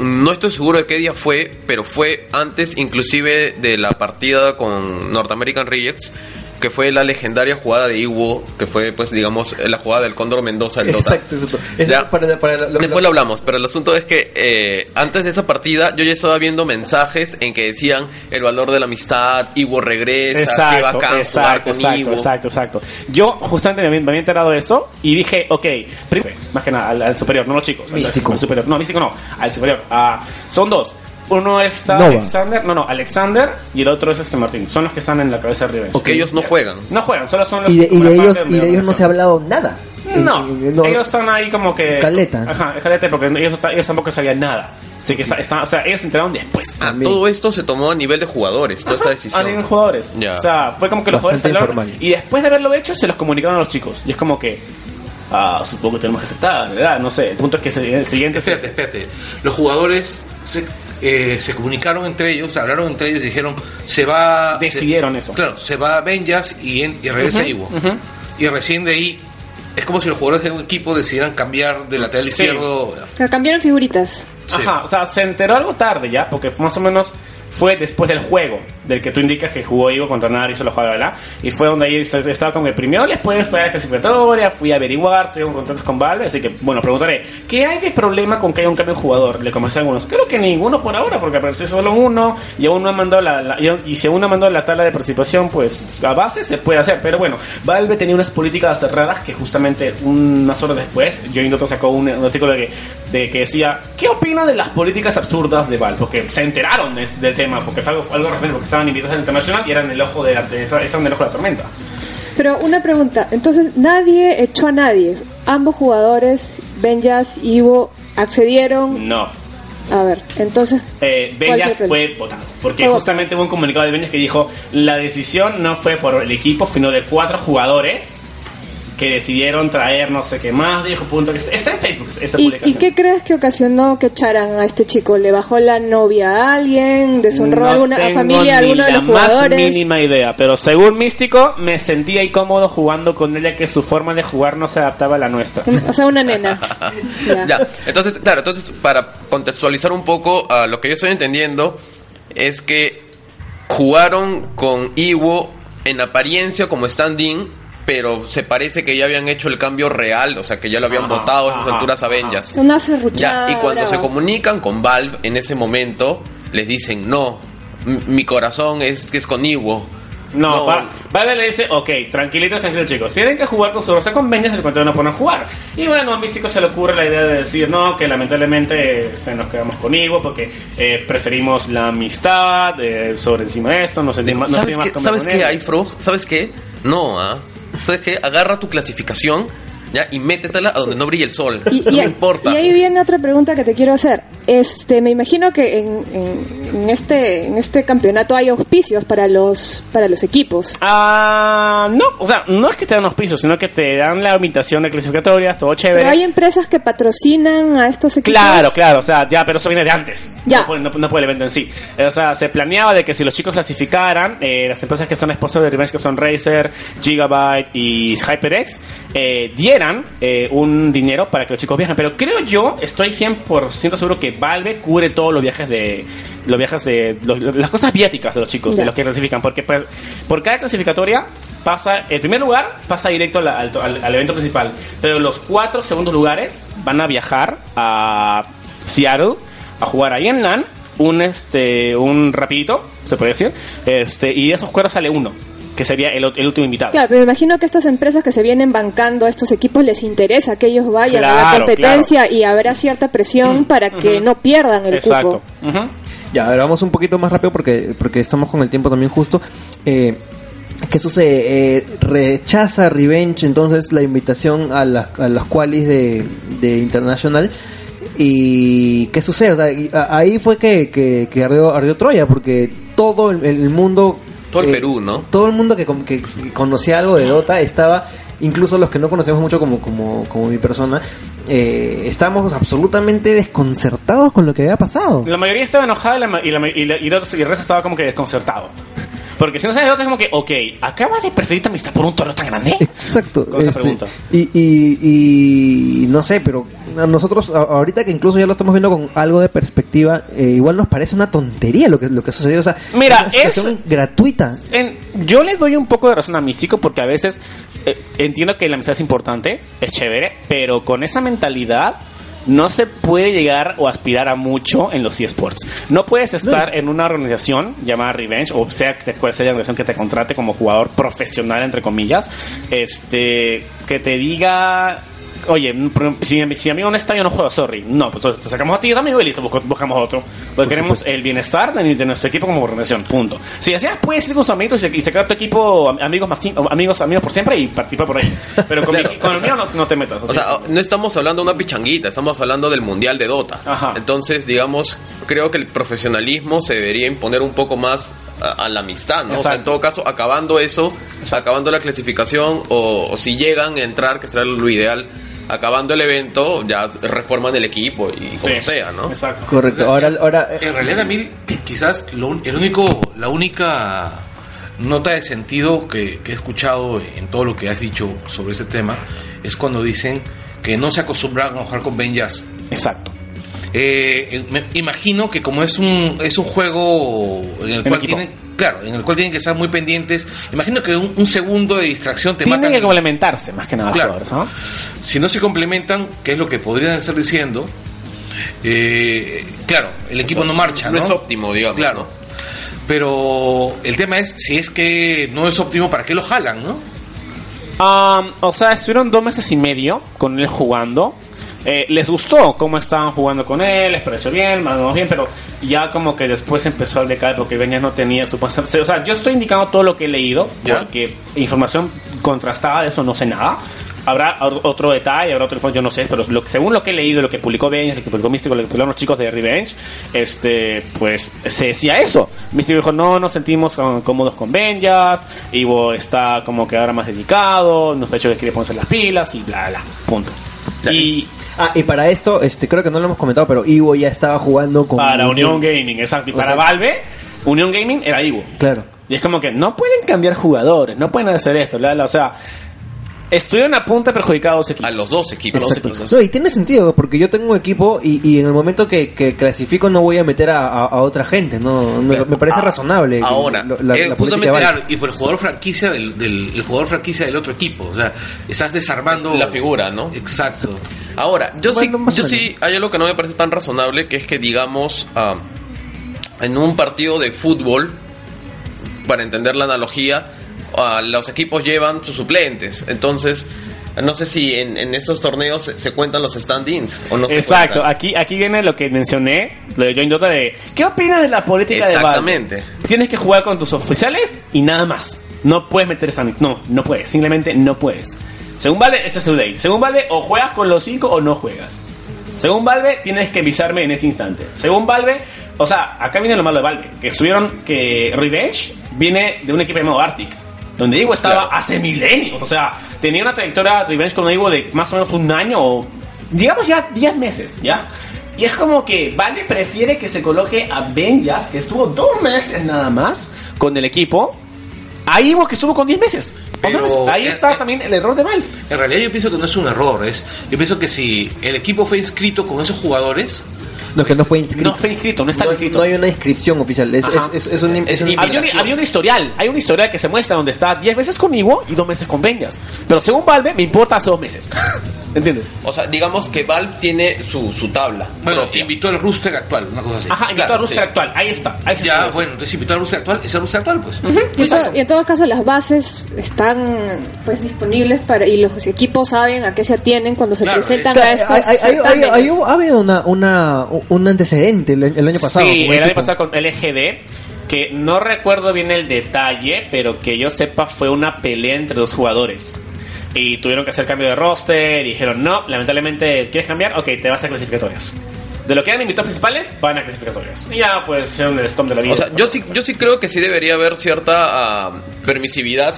no estoy seguro de qué día fue, pero fue antes inclusive de la partida con North American Rejects, que fue la legendaria jugada de Iwo, que fue pues digamos la jugada del Cóndor Mendoza del Dota. Exacto, exacto. Eso Ya. para- para- lo- Después lo hablamos, pero el asunto es que eh, antes de esa partida yo ya estaba viendo mensajes en que decían el valor de la amistad, Iwo regresa, qué Exacto, bacán jugar exacto, con exacto, Iwo. exacto, exacto. Yo justamente me, había- me había enterado de eso y dije, ok, primero, más que nada al, al superior, no los chicos. al- Místico. al superior, no, místico no, al superior. Ah, son dos. Uno está Nova. Alexander, no, no, Alexander y el otro es este Martín. Son los que están en la cabeza de Revenge. Porque ellos no juegan. No juegan, solo son los y de, y de ellos, de y de ellos no se ha hablado nada. No, no, ellos están ahí como que. Caleta. Ajá, caleta, porque ellos, tampoco sabían nada. Así que está, está- o sea, ellos se enteraron después. Ah, todo esto se tomó a nivel de jugadores, toda esta a decisión. nivel jugadores. Ya. O sea, fue como que los jugadores Bastante informal. y después de haberlo hecho se los comunicaron a los chicos. Y es como que, ah, supongo que tenemos que aceptar, ¿verdad? No sé, el punto es que el, siguiente es Espérate, espérate. Los jugadores se, eh, se comunicaron entre ellos, hablaron entre ellos y dijeron, se va... Decidieron se- eso. Claro, se va Benjas y, en- y regresa Iwo. ujú. Y recién de ahí, es como si los jugadores de un equipo decidieran cambiar de lateral Sí. izquierdo... O sea, cambiaron figuritas. Sí. Ajá, o sea, se enteró algo tarde ya, porque fue más o menos fue después del juego, del que tú indicas que jugó Ivo contra hizo los juegos, ¿verdad? Y fue donde ahí estaba como que primero después fue a la clasificatoria, fui a averiguar, tuve contactos con Valve, así que, bueno, preguntaré, ¿qué hay de problema con que haya un cambio de jugador? Le comencé a algunos, creo que ninguno por ahora, porque apareció solo uno, y aún no ha mandado la, la- y, si aún no ha mandado la tabla de participación, pues a base se puede hacer, pero bueno, Valve tenía unas políticas raras que justamente unas horas después, Joey Dotto sacó un, un artículo de que, de que decía, ¿qué opina de las políticas absurdas de Valve? Porque se enteraron de- del tema, porque fue algo, algo referente, porque estaban invitados al internacional y eran el ojo de la, de- estaban en el ojo de la tormenta. Pero una pregunta, entonces nadie echó a nadie. Ambos jugadores, Benjas y Ivo, accedieron. No. A ver, entonces. Eh, ¿cuál Beñas fue votado. Porque Fue justamente hubo un comunicado de Beñas que dijo: la decisión no fue por el equipo, sino de cuatro jugadores que decidieron traer no sé qué más. Dijo, punto. que Está en Facebook esa ¿Y, publicación. ¿Y qué crees que ocasionó que echaran a este chico? ¿Le bajó la novia a alguien? ¿Deshonró a No alguna a tengo familia a ni alguno de la los jugadores? más mínima idea, pero según Místico me sentía incómodo jugando con ella que su forma de jugar no se adaptaba a la nuestra. O sea, una nena. Ya. Ya, entonces, claro, entonces para contextualizar un poco a lo que yo estoy entendiendo es que jugaron con Iwo en apariencia como stand-in, pero se parece que ya habían hecho el cambio real, o sea que ya lo habían votado a esas ajá, alturas a. Benjas. Una serruchada. Y cuando se comunican con Valve en ese momento, les dicen, no, mi corazón es que es con Iwo. No, Va- Valve le dice, ok, tranquilitos, tranquilos chicos, tienen que jugar con su rosa con Beñas, el contrario no pueden jugar. Y bueno, a Místico se le ocurre la idea de decir, no, que lamentablemente este, nos quedamos con Ivo porque eh, preferimos la amistad eh, sobre encima de esto, no sentimos no ¿Sabes sentimos qué, más ¿sabes qué. Icefrog? ¿Sabes qué? No, ¿ah? ¿Sabes qué? Agarra tu clasificación ya y métetela a donde no brille el sol. Y, no y- me importa. y ahí viene otra pregunta que te quiero hacer. Este, me imagino que en, en- en este en este campeonato hay auspicios para los para los equipos. Ah, no, o sea, no es que te dan los pisos, sino que te dan la invitación de clasificatorias, todo chévere. Pero hay empresas que patrocinan a estos equipos. Claro, claro, o sea, ya, pero eso viene de antes. Ya. No, no- no por el evento en sí. Eh, O sea, se planeaba de que si los chicos clasificaran, eh, las empresas que son sponsors de Revenge, que son Razer, Gigabyte y HyperX, eh, dieran eh, un dinero para que los chicos viajen. Pero creo yo, estoy 100% seguro que Valve cubre todos los viajes de. Los viajes de. los- las cosas viáticas de los chicos, de los que clasifican. Porque por, por cada clasificatoria pasa. El primer lugar pasa directo al, al- al- al evento principal. Pero los cuatro segundos lugares van a viajar a Seattle a jugar ahí en LAN un este un rapidito se puede decir este y de esos cuatro sale uno que sería el, el último invitado Claro, pero me imagino que estas empresas que se vienen bancando a estos equipos les interesa que ellos vayan a la Claro, competencia y habrá cierta presión para que Ujú. no pierdan el exacto cupo. Ujú. Ya, a ver, vamos un poquito más rápido porque, porque estamos con el tiempo también justo. Eh, ¿Qué sucede? Eh, rechaza Revenge entonces la invitación a, las a las qualis de, de International. ¿Y qué sucede? O sea, ahí fue que, que, que ardió, ardió Troya porque todo el, el mundo... Todo el eh, Perú, ¿no? Todo el mundo que, con- que conocía algo de Dota estaba... Incluso los que no conocemos mucho como, como, como mi persona, eh, estábamos absolutamente desconcertados con lo que había pasado. la mayoría estaba enojada y, la, ma- y, la y, la- y el resto estaba como que desconcertado porque si no sabes de es como que ok acabas de preferir tu amistad por un torneo tan grande Exacto. Con esa este, pregunta. y, y, y no sé, pero a nosotros ahorita que incluso ya lo estamos viendo con algo de perspectiva, eh, igual nos parece una tontería lo que lo que sucedió. O sea, Mira, una situación gratuita. En- yo le doy un poco de razón a Místico porque a veces eh, entiendo que la amistad es importante, es chévere, pero con esa mentalidad no se puede llegar o aspirar a mucho en los eSports. No puedes estar en una organización llamada Revenge, o sea, que- cual sea la organización que te contrate como jugador profesional, entre comillas, este, que te diga Oye, por- si, si mi amigo no está, yo no juego, sorry. No, pues te sacamos a ti, amigo, y listo, buscamos otro. Porque queremos el bienestar de, de nuestro equipo como organización, punto. Si deseas, puedes ir con sus amigos y, sacar tu equipo am- amigos más amigos, amigos por siempre y participar por ahí. Pero con, mi- Claro. con el mío no, no te metas. O sea, no estamos hablando de una pichanguita, estamos hablando del Mundial de Dota. Ajá. Entonces, digamos, creo que el profesionalismo se debería imponer un poco más a, a la amistad, ¿no? O sea, en todo caso, acabando eso, acabando la clasificación, o, o si llegan a entrar, que será lo ideal, acabando el evento, ya reforman el equipo y como Sí, sea, ¿no? Exacto. Correcto. Ahora, ahora eh, En realidad a mí quizás lo, el único, la única nota de sentido que, que he escuchado en todo lo que has dicho sobre este tema es cuando dicen que no se acostumbran a jugar con Ben Jazz. Exacto. Eh, me imagino que como es un es un juego en el En cual equipo. tienen claro en el cual tienen que estar muy pendientes imagino que un, un segundo de distracción te Tienen matan que complementarse, más que nada, los Claro. jugadores, ¿no? si no se complementan que es lo que podrían estar diciendo eh, claro el equipo no marcha No no, es óptimo, digamos. claro ¿no? pero el tema es si es que no es óptimo para qué lo jalan no Um, o sea, estuvieron dos meses y medio con él jugando. Eh, les gustó cómo estaban jugando con él, les pareció bien, más o menos bien, pero ya como que después empezó a decaer porque Beñas no tenía su O sea, yo estoy indicando todo lo que he leído, Ya. porque información contrastada de eso no sé nada. Habrá otro detalle, habrá otro informe, yo no sé, pero lo- según lo que he leído, lo que publicó Beñas, lo que publicó Místico, lo que publicaron los chicos de Revenge, este, pues se decía eso. Místico dijo, no nos sentimos cómodos con Benjas, Ivo está como que ahora más dedicado, nos ha dicho que quiere ponerse las pilas y bla, bla, punto. Y Ah, y para esto, este, creo que no lo hemos comentado, pero Ivo ya estaba jugando con. para Unión Gaming, exacto, y para. Valve, Unión Gaming era Ivo. Claro. Y es como que no pueden cambiar jugadores, no pueden hacer esto, bla, bla, o sea, estuvieron a punto de perjudicar a los equipos. A los dos equipos. No, y tiene sentido, porque yo tengo un equipo y, y en el momento que, que clasifico no voy a meter a, a- a otra gente, no, no- me parece Ah, razonable. ahora, lo- la, Eh, la justamente claro, y por el jugador franquicia del, del el jugador franquicia del otro equipo o sea estás desarmando La figura, ¿no? exacto Ahora, yo Bueno, sí, yo sí, hay algo que no me parece tan razonable, que es que digamos, ah, en un partido de fútbol, para entender la analogía, ah, los equipos llevan sus suplentes. Entonces, no sé si en, en esos torneos se, se cuentan los stand-ins o no se Exacto, cuentan. aquí, aquí viene lo que mencioné, lo de Join Dota de ¿qué opinas de la política de Valve? Exactamente. Tienes que jugar con tus oficiales y nada más. No puedes meter esa No, no puedes, simplemente no puedes. Según Valve, esa es su ley. Según Valve, o juegas con los cinco o no juegas. Según Valve, tienes que avisarme en este instante. Según Valve, o sea, acá viene lo malo de Valve, que estuvieron que Revenge viene de un equipo llamado Arctic, donde Ivo estaba Claro. hace milenios, o sea, tenía una trayectoria Revenge con Ivo de más o menos un año o digamos ya 10 meses, ¿ya? Y es como que Valve prefiere que se coloque a Benjas, que estuvo dos meses nada más con el equipo, a Ivo que estuvo con 10 meses. Pero, ahí está eh, también el error de Valve. En realidad yo pienso que no es un error, es yo pienso que si el equipo fue inscrito con esos jugadores, No, que no fue inscrito. No fue inscrito, no está No- inscrito. no hay una inscripción oficial. Es, es, es, es un, Es es un- invitación. Había un, había un historial, hay un historial que se muestra donde está 10 meses con Ivo y 2 meses con Benjas. Pero según Valve, me importa hace 2 meses. ¿Entiendes? O sea, digamos que Valve tiene su, su tabla bueno, propia. invitó al roster actual, una cosa así. Ajá, invitó Claro, a roster sí. actual, ahí está. Ahí se Ya, bueno, entonces invitó al roster actual, es el roster actual, pues. Y en, todo, y en todo caso las bases están pues disponibles para y los equipos saben a qué se atienen cuando se Claro, presentan Claro, a estos hay- hay- hay- hay- ha habido una, una, un antecedente el, el año pasado. Sí, con el año pasado con LGD, que no recuerdo bien el detalle, pero que yo sepa fue una pelea entre dos jugadores. Y tuvieron que hacer cambio de roster y dijeron, no, lamentablemente, ¿quieres cambiar? Ok, te vas a clasificatorias. De lo que eran invitados principales, van a clasificatorias. Y ya, pues, hicieron el stop de la vida. O sea, yo sí, yo sí creo que sí debería haber cierta ah, permisividad.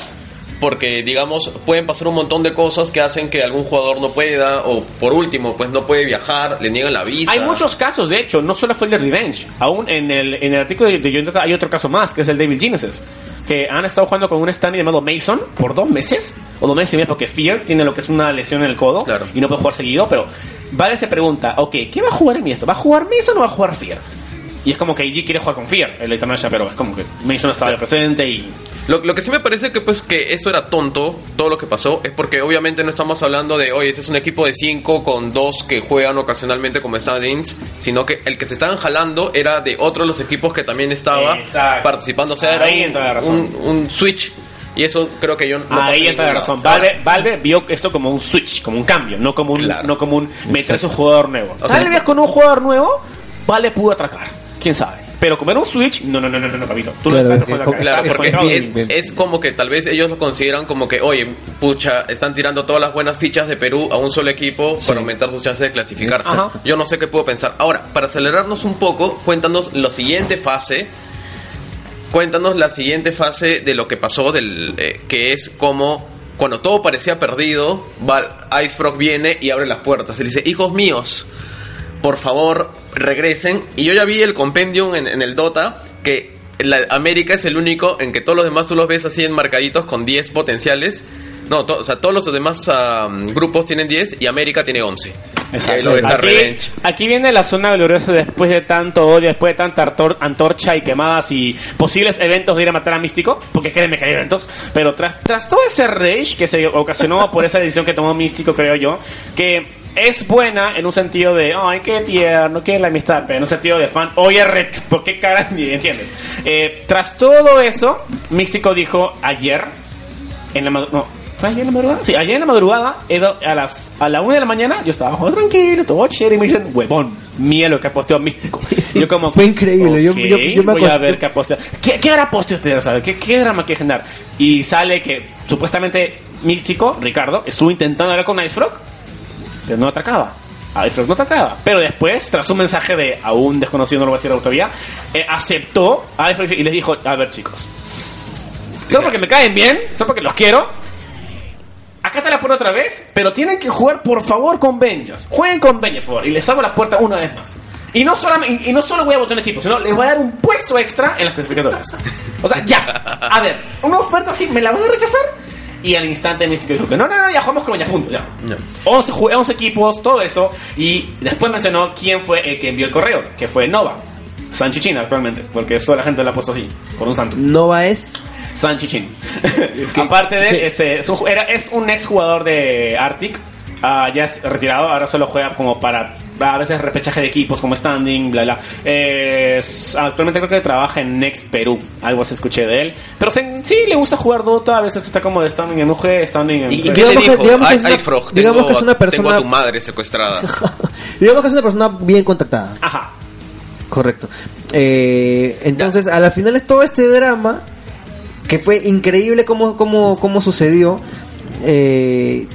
Porque, digamos, pueden pasar un montón de cosas que hacen que algún jugador no pueda. O, por último, pues no puede viajar, le niegan la visa. Hay muchos casos, de hecho, no solo fue el de Revenge. Aún en el, en el artículo de, de John hay otro caso más, que es el David Genesis. Que han estado jugando con un stand llamado Mason por dos meses, o dos meses y medio, porque Fear tiene lo que es una lesión en el codo Claro. y no puede jugar seguido. Pero Vale se pregunta, ok, ¿qué va a jugar en esto? ¿Va a jugar Mason o va a jugar Fear? Y es como que IG quiere jugar con Fear, el International, pero es como que Mason estaba presente y. Lo, lo que sí me parece que pues que esto era tonto, todo lo que pasó, es porque obviamente no estamos hablando de, oye, este es un equipo de cinco con dos que juegan ocasionalmente como stand-ins, sino que el que se estaban jalando era de otro de los equipos que también estaba Exacto. participando, o sea, Ahí era un, un, un switch, y eso creo que yo no Ahí en entra la razón. Valve, Valve vio esto como un switch, como un cambio, no como un, Claro. no como un meterse un jugador nuevo. O sea, Tal vez con un jugador nuevo, Valve pudo atracar. Quién sabe. Pero como era un switch, no, no, no, no, no, papito. Tú Claro, no estás acá. Claro, porque es, es como que tal vez ellos lo consideran como que, oye, pucha, están tirando todas las buenas fichas de Perú a un solo equipo para aumentar sus chances de clasificarse. Ajá. Yo no sé qué puedo pensar. Ahora, para acelerarnos un poco, cuéntanos la siguiente fase. Cuéntanos la siguiente fase de lo que pasó, del, eh, que es como cuando todo parecía perdido, va, Ice Frog viene y abre las puertas. Y le dice, hijos míos, por favor, regresen. Y yo ya vi el compendium en, en el Dota, que la, América es el único en que todos los demás tú los ves así enmarcaditos con 10 potenciales. No, to- o sea, todos los demás ah, grupos tienen 10 y América tiene 11. Y ahí lo ves a Aquí, viene la zona gloriosa después de tanto odio, después de tanta antorcha y quemadas y posibles eventos de ir a matar a Místico, porque créeme que hay eventos, pero tras, tras todo ese rage que se ocasionó por esa decisión que tomó Místico, creo yo, que es buena en un sentido de, ay, qué tierno, qué la amistad, pero en un sentido de fan, oye, re, ¿por qué cara? ¿Entiendes? Eh, tras todo eso, Místico dijo ayer, en la madrugada. No, ¿fue ayer en la madrugada? Sí, ayer en la madrugada, a las a la una de la mañana, yo estaba jugando tranquilo, todo chévere, y me dicen, huevón, mira lo que ha posteado Místico. Yo como, Fue increíble, yo- "Ok, yo- yo me voy a ver qué ha posteado. ¿Qué, qué habrá posteado usted, sabe? ¿Qué, ¿Qué drama quiere generar? Y sale que supuestamente Místico, Ricardo, estuvo intentando hablar con Ice Frog, pero no atacaba. A Frog no atacaba. Pero después, tras un mensaje de a un desconocido, no lo voy a decir todavía, eh, aceptó a Frog y les dijo, a ver chicos, solo porque me caen bien, solo porque los quiero. Acá está la puerta otra vez, pero tienen que jugar por favor con Benjas. Jueguen con Benjas, por favor. Y les abro la puerta una vez más. Y no, solamente, y no solo voy a votar un equipo, sino les voy a dar un puesto extra en las clasificatorias. O sea, ya. A ver, una oferta así, ¿me la van a rechazar? Y al instante Místico dijo que no, no, no, ya jugamos con juntos, ya. Ya. 11, ju- 11 equipos, todo eso. Y después mencionó quién fue el que envió el correo, que fue Nova. Sanchichín actualmente, porque toda la gente la ha puesto así, por un santo. Nova es. Sanchichín. Aparte de él, qué? es, es un, era- es un ex jugador de Arctic. Ah, ya es retirado, ahora solo juega como para a veces repechaje de equipos como standing, bla bla. Eh, es- actualmente creo que trabaja en Next Perú, algo se escuché de él. Pero se- sí le gusta jugar Dota, a veces está como de standing en UG, standing en ¿Y, y UG. qué le Digamos que- digamos que es una- Ice Frog, digamos tengo, que es una persona- tengo a tu madre secuestrada. Digamos que es una persona bien contactada. Ajá. Correcto. Eh, entonces, a la final es todo este drama que fue increíble cómo, cómo, cómo sucedió. Eh,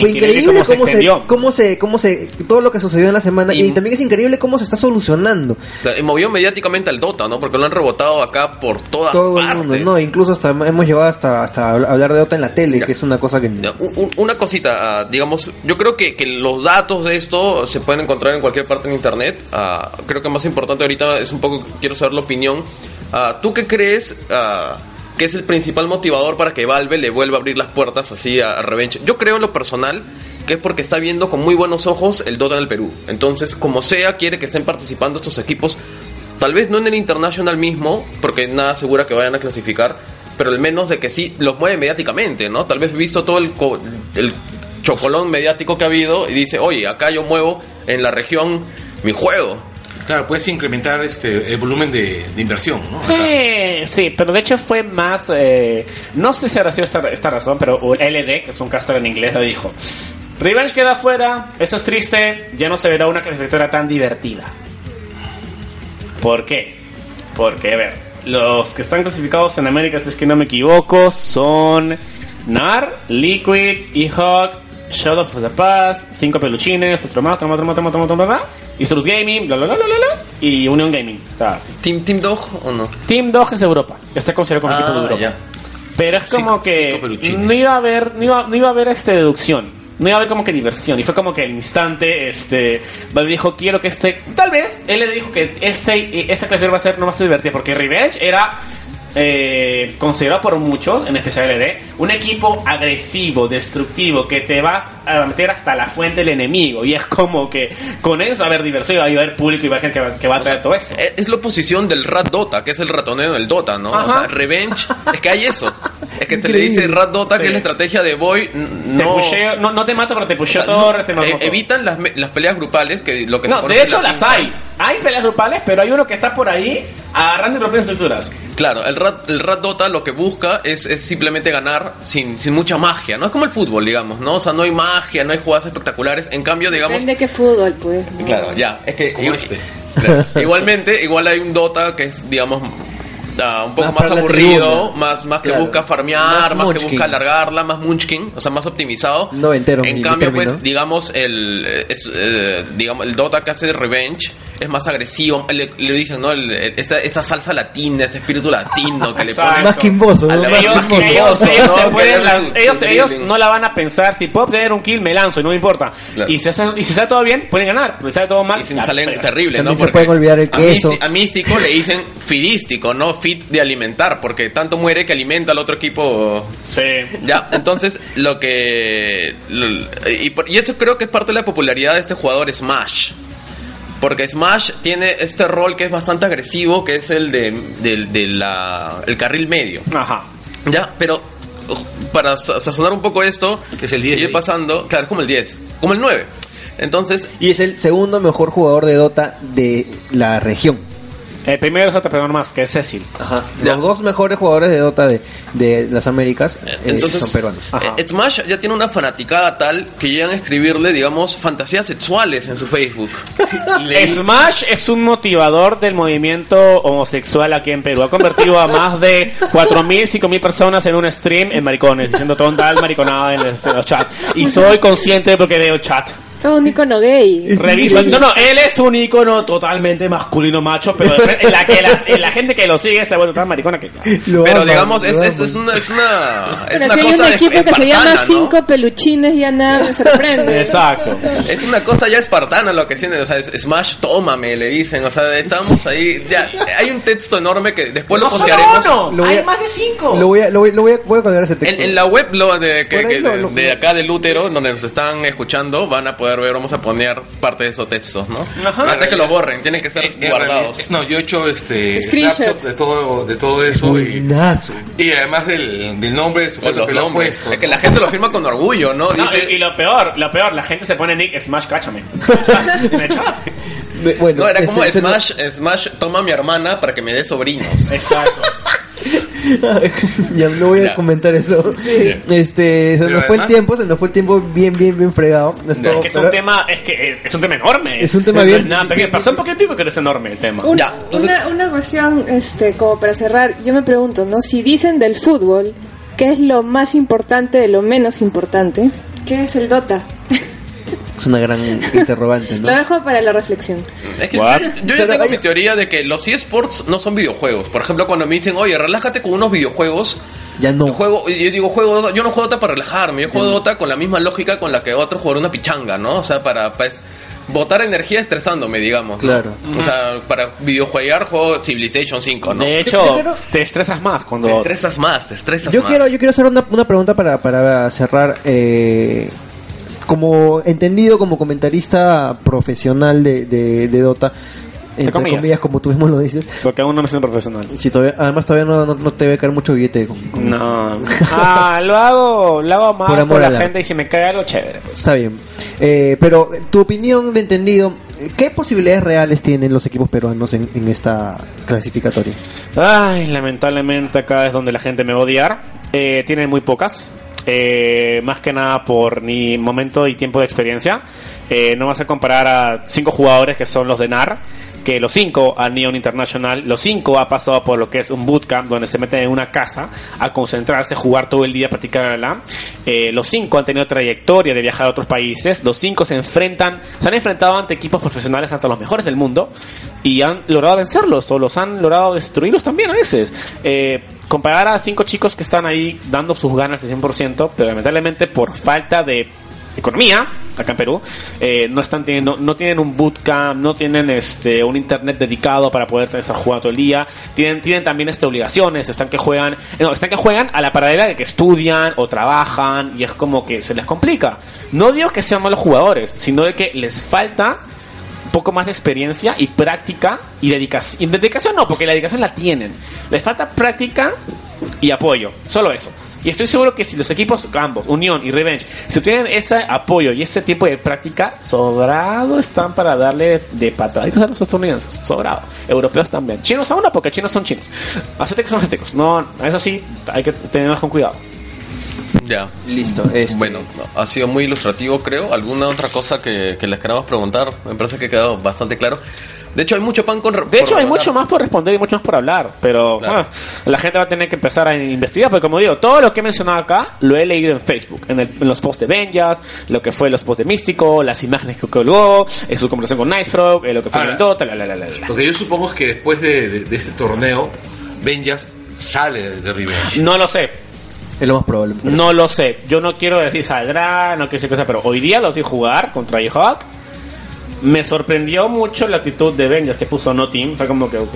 fue Increíble increíble cómo se cómo se, extendió. cómo se, cómo se, todo lo que sucedió en la semana y, Y- también es increíble cómo se está solucionando y movió mediáticamente al Dota, ¿no? Porque lo han rebotado acá por todas todo el partes. mundo, no, incluso hasta hemos llegado hasta hasta hablar de Dota en la tele, Ya. que es una cosa que Ya, un- un- Una cosita, ah, digamos, yo creo que, que los datos de esto se pueden encontrar en cualquier parte en internet. Ah, creo que más importante ahorita es un poco, quiero saber la opinión. Ah, ¿Tú qué crees que es el principal motivador para que Valve le vuelva a abrir las puertas así a, Revenge? Yo creo en lo personal que es porque está viendo con muy buenos ojos el Dota en el Perú. Entonces, como sea, quiere que estén participando estos equipos. Tal vez no en el International mismo, porque nada asegura que vayan a clasificar, pero al menos de que sí los mueve mediáticamente, ¿no? Tal vez visto todo el, el chocolón mediático que ha habido y dice, oye, acá yo muevo en la región mi juego. Claro, puedes incrementar este el volumen de, de inversión, ¿no? Acá. Sí, sí, pero de hecho fue más. eh, no sé si habrá sido esta, esta razón, pero LD, que es un caster en inglés, dijo: Revenge queda fuera, eso es triste, ya no se verá una clasificatoria tan divertida. ¿Por qué? Porque, a ver, los que están clasificados en América, si es que no me equivoco, son NAR, Liquid, E-Hawk, Shadow of the Past, cinco peluchines, otro más, otro más, otro más, otro más, otro más, más, Isurus Gaming, bla, bla, bla, bla, bla, y Union Gaming. Sea, ¿Team, Team Dog o no? Team Dog es de Europa. Está considerado como equipo de Europa. ya. Pero es como que no iba a haber, no iba, no iba a haber este deducción. No iba a haber como que diversión. Y fue como que al instante, este, Valve dijo, quiero que este, tal vez, él le dijo que este, esta clasificación va a ser no va a ser divertida, porque Revenge era, eh, considerado por muchos, en especial LD, un equipo agresivo, destructivo, que te vas a meter hasta la fuente del enemigo. Y es como que con eso va a haber diversión, va a haber público y va a haber gente que va, que va a traer sea, todo esto. Es es la oposición del Rat Dota, que es el ratoneo del Dota, ¿no? O sea, Revenge, es que hay eso. Es que se le dice Rat Dota, que es la estrategia de Boy. Te No, pusheo- no, no te mato, pero te o pusheo sea, torre, no, te mato eh, todo. evitan las, las peleas grupales, que lo que se No, conoce de hecho la las hay. Hay peleas grupales, pero hay uno que está por ahí agarrando y rompiendo estructuras. Claro, el Rat, el Rat Dota lo que busca es, es simplemente ganar sin, sin mucha magia, ¿no? Es como el fútbol, digamos, ¿no? O sea, no hay magia, no hay jugadas espectaculares. En cambio, digamos, Depende de qué fútbol, pues. ¿no? Claro, ya, es que Como igual- este. claro, igualmente, igual hay un Dota que es, digamos, ah, un poco Más más, aburrido, tribuna. más, más que Claro. busca farmear, Más más, que busca alargarla, más munchkin, o sea, más optimizado. Noventero, En mi- mi cambio, término. pues, digamos, el, eh, es, eh, digamos, el Dota que hace Revenge es más agresivo. Le, le dicen, ¿no? El- el- esta, esta salsa latina, este espíritu latino que le ponen. Más quimboso, A ¿no? ellos, Ellos- ellos, ellos- ellos se ¿no? pueden ellos, ellos no la van a pensar si puedo obtener un kill me lanzo y no me importa Claro. y si hace, y si sale todo bien pueden ganar pero si sale todo mal Y si salen terrible, ¿no? se pueden olvidar el a queso. Místi- A, Místico le dicen fidístico, ¿no? Fit de alimentar, porque tanto muere que alimenta al otro equipo. sí Ya, entonces lo que. lo- y, por- y eso creo que es parte de la popularidad de este jugador Smash. Porque Smash tiene este rol que es bastante agresivo, que es el de, del- de la, el carril medio. ajá Ya, pero para sa- sazonar un poco esto, Que es el 10 ir ahí. pasando, claro, es como el 10, como el 9. Entonces, Y es el segundo mejor jugador de Dota de la región. El primero es otro perdón más que es Cecil Ajá. Ya. Los dos mejores jugadores de Dota de, de las Américas eh, Entonces, son peruanos. Ajá. eh, Smash ya tiene una fanaticada tal que llegan a escribirle, digamos, fantasías sexuales en su Facebook. Leí- Smash es un motivador del movimiento homosexual aquí en Perú. Ha convertido a más de 4.000, 5.000 personas en un stream en maricones, diciendo tonta mariconada en el, en los chat. Y soy consciente porque veo chat. Todo un icono gay. Reviso. No, no, él es un icono totalmente masculino macho, pero en la, que la, en la gente que lo sigue se ha vuelto tan maricona que. Lo Pero aman, digamos, es, es, es una, es una, es Pero una si hay un cosa equipo que se llama ¿no? Cinco Peluchines, ya nada me sorprende. Exacto. Es una cosa ya espartana lo que tiene, o sea, es- Smash, tómame, le dicen, o sea, estamos ahí, ya, hay un texto enorme que después lo No solo postearemos. uno, Lo hay a- más de cinco. Lo voy a, lo voy, lo voy a, voy a colgar ese texto. En, en la web lo de, que- que- lo- de, lo- de acá del útero, donde nos están escuchando, van a poder ver, vamos a poner parte de esos textos, ¿no? Ajá. Antes que lo borren, tienen que ser En- en guardados. realidad- no, yo he hecho este snapshots de todo, de todo eso y, y además del, del nombre sujeto los que lo puesto. Es que la gente lo firma con orgullo, ¿no? No, Dice, y, y lo peor, lo peor, la gente se pone nick Smash, cáchame. Me Bueno, no, era este, como nos- Smash, Smash, toma a mi hermana para que me dé sobrinos. Exacto. ya no voy a Ya. comentar eso. Este, se Pero nos fue el tiempo, se nos fue el tiempo bien, bien, bien fregado. Es Ya, todo, Es que es un tema, es que eh, es un tema enorme. Es un tema No bien- nada pequeño. Pasó un poquito tiempo, pero es enorme el tema. Un- Ya, entonces- una, una cuestión, este, como para cerrar, yo me pregunto, ¿no? Si dicen del fútbol, ¿qué es lo más importante de lo menos importante? ¿Qué es el Dota? Es una gran interrogante, ¿no? Lo dejo para la reflexión. Es que yo, yo ya tengo hay- mi teoría de que los eSports no son videojuegos. Por ejemplo, cuando me dicen, oye, relájate con unos videojuegos. Ya no. Yo, juego, yo digo, juego Dota- yo no juego Dota para relajarme, yo juego Dota con la misma lógica con la que otro juega una pichanga, ¿no? O sea, para, para botar energía estresándome, digamos. ¿no? Claro. O sea, para videojuegar juego Civilization 5, ¿no? De hecho, quiero- te estresas más cuando... Te estresas más, te estresas Yo más. quiero, yo quiero hacer una, una pregunta para, para cerrar. Eh, como entendido como comentarista profesional de, de, de Dota, entre comillas. comillas. como tú mismo lo dices, Porque aún no me siento profesional. si todavía, además todavía no, no, no te debe caer mucho billete. Con, con- No. Ah, lo hago, lo hago más Por la gente y si me cae algo chévere. Pues. Está bien. Eh, pero tu opinión de entendido, ¿qué posibilidades reales tienen los equipos peruanos en, en esta clasificatoria? Ay, lamentablemente acá es donde la gente me va a odiar. Eh, tienen muy pocas. Eh, más que nada por ni momento y tiempo de experiencia. Eh, no vas a comparar a cinco jugadores que son los de NAR, que los cinco al Neon International, los cinco ha pasado por lo que es un bootcamp donde se meten en una casa a concentrarse, jugar todo el día, practicar la. Eh, los cinco han tenido trayectoria de viajar a otros países, los cinco se enfrentan, se han enfrentado ante equipos profesionales, ante los mejores del mundo, y han logrado vencerlos o los han logrado destruirlos también a veces. Eh, comparar a cinco chicos que están ahí dando sus ganas al 100%, pero lamentablemente por falta de economía acá en Perú eh, no están teniendo no tienen un bootcamp no tienen este un internet dedicado para poder estar jugando todo el día. Tienen tienen también este obligaciones están que juegan no están que juegan a la paralela de que estudian o trabajan y es como que se les complica. No digo que sean malos jugadores sino de que les falta poco más de experiencia y práctica y dedicación. No, porque la dedicación la tienen. Les falta práctica y apoyo. Solo eso. Y estoy seguro que si los equipos, ambos, Unión y Revenge, si obtienen ese apoyo y ese tiempo de práctica, sobrado están para darle de pataditas a los estadounidenses. Sobrado. Europeos también. Chinos aún no, porque chinos son chinos. Asiáticos son asiáticos. No, eso sí, hay que tenerlos con cuidado. Ya. Listo. Este, Bueno, no, ha sido muy ilustrativo, creo. ¿Alguna otra cosa que, que les queramos preguntar? Me parece que ha quedado bastante claro. De hecho, hay mucho pan con... De hecho, hay mucho más por responder y mucho más por hablar, pero Claro. ah, la gente va a tener que empezar a investigar, porque como digo, todo lo que he mencionado acá lo he leído en Facebook, en, el- en los posts de Benjas, lo que fue los posts de Místico, las imágenes que colgó, en su conversación con Nice Frog, eh, lo que fue en Ahora, Dota, la, la, la. Lo que yo supongo es que después de, de- de este torneo, Benjas sale de Revenge. No lo sé, Es lo más probable. no lo sé. Yo no quiero decir saldrá, no quiero decir cosa, pero hoy día los vi jugar contra Ihawk. Me sorprendió mucho la actitud de Benjas que puso no team. Fue como que, ok,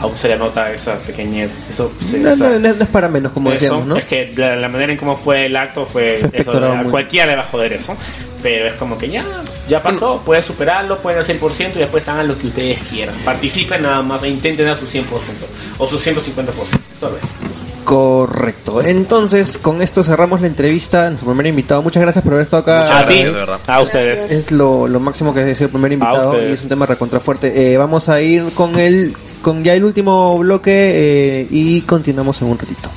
aún se le nota esa pequeñez. Eso, No, esa- no, no- no es para menos, como Eso, decíamos, ¿no? Es que la, la manera en cómo fue el acto fue, eso, a cualquiera le va a joder eso. Pero es como que ya, ya pasó, pueden superarlo, pueden al 100% y después hagan lo que ustedes quieran. Participen nada más e intenten dar su 100% o su 150%. Solo eso. Correcto. Entonces, con esto cerramos la entrevista a nuestro primer invitado. Muchas gracias por haber estado acá. Muchas A gracias, ti, de verdad. a ustedes. Gracias. Es lo, lo máximo que es el primer invitado y es un tema recontra fuerte. Eh, vamos a ir con el con ya el último bloque eh, y continuamos en un ratito.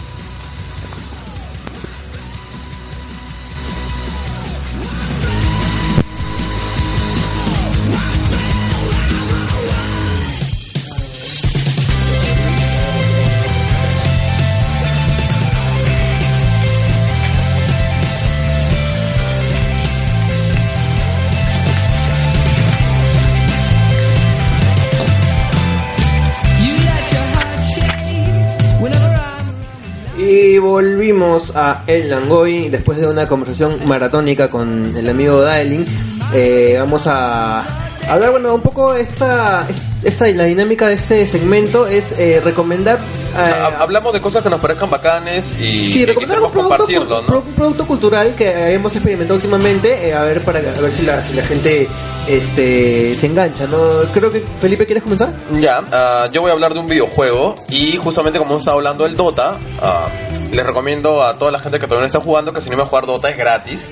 Volvimos a El Langoy después de una conversación maratónica con el amigo Daeling. Eh, vamos a hablar, bueno, un poco esta, esta la dinámica de este segmento es eh, recomendar. Eh, hab- hablamos de cosas que nos parezcan bacanes y Sí, recomendar un producto, ¿no? un producto cultural que hemos experimentado últimamente, eh, a ver para a ver si la, si la gente este se engancha, ¿no? Creo que Felipe quieres comenzar? Ya, ah, yo voy a hablar de un videojuego y justamente como hemos estado hablando del Dota, ah, les recomiendo a toda la gente que todavía no está jugando que se anime a jugar Dota, es gratis.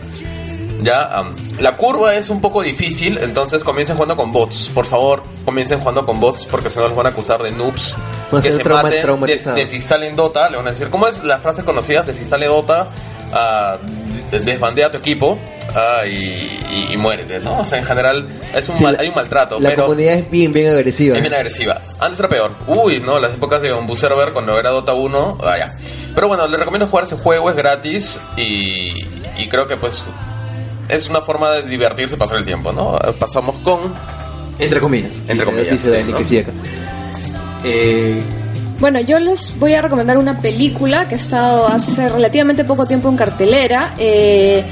Ya, am, la curva es un poco difícil, entonces comiencen jugando con bots. Por favor, comiencen jugando con bots porque si no los van a acusar de noobs. Van que se trauma- maten, des- desinstalen Dota, le van a decir, ¿cómo es la frase conocida? Desinstale Dota, ah, de- desbandea tu equipo ah, y, y, y muérete, ¿no? O sea, en general es un Sí, mal- hay un maltrato, La pero... comunidad es bien, bien agresiva. Es bien agresiva. Antes era peor. Uy, no, las épocas de un server cuando era Dota 1, vaya. Pero bueno, les recomiendo jugar ese juego, es gratis y, y creo que pues es una forma de divertirse, pasar el tiempo, ¿no? Pasamos con... Entre comillas. Entre comillas, Dice Daeling ¿no? que sí acá. Eh, Bueno, yo les voy a recomendar una película que ha estado hace relativamente poco tiempo en cartelera. Eh,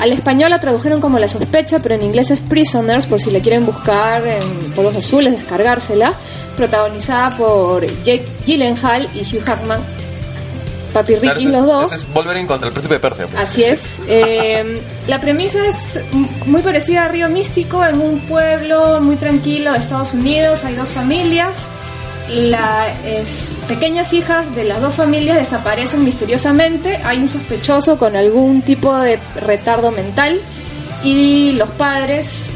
al español la tradujeron como La sospecha, pero en inglés es Prisoners, por si la quieren buscar en polvos azules, descargársela. Protagonizada por Jake Gyllenhaal y Hugh Jackman. Papi Claro, Ricky es- los dos. ese es Wolverine contra el príncipe de Persia. pues. Así es. Eh, la premisa es muy parecida a Río Místico, en un pueblo muy tranquilo de Estados Unidos. Hay dos familias. Las pequeñas hijas de las dos familias desaparecen misteriosamente. Hay un sospechoso con algún tipo de retardo mental. Y los padres,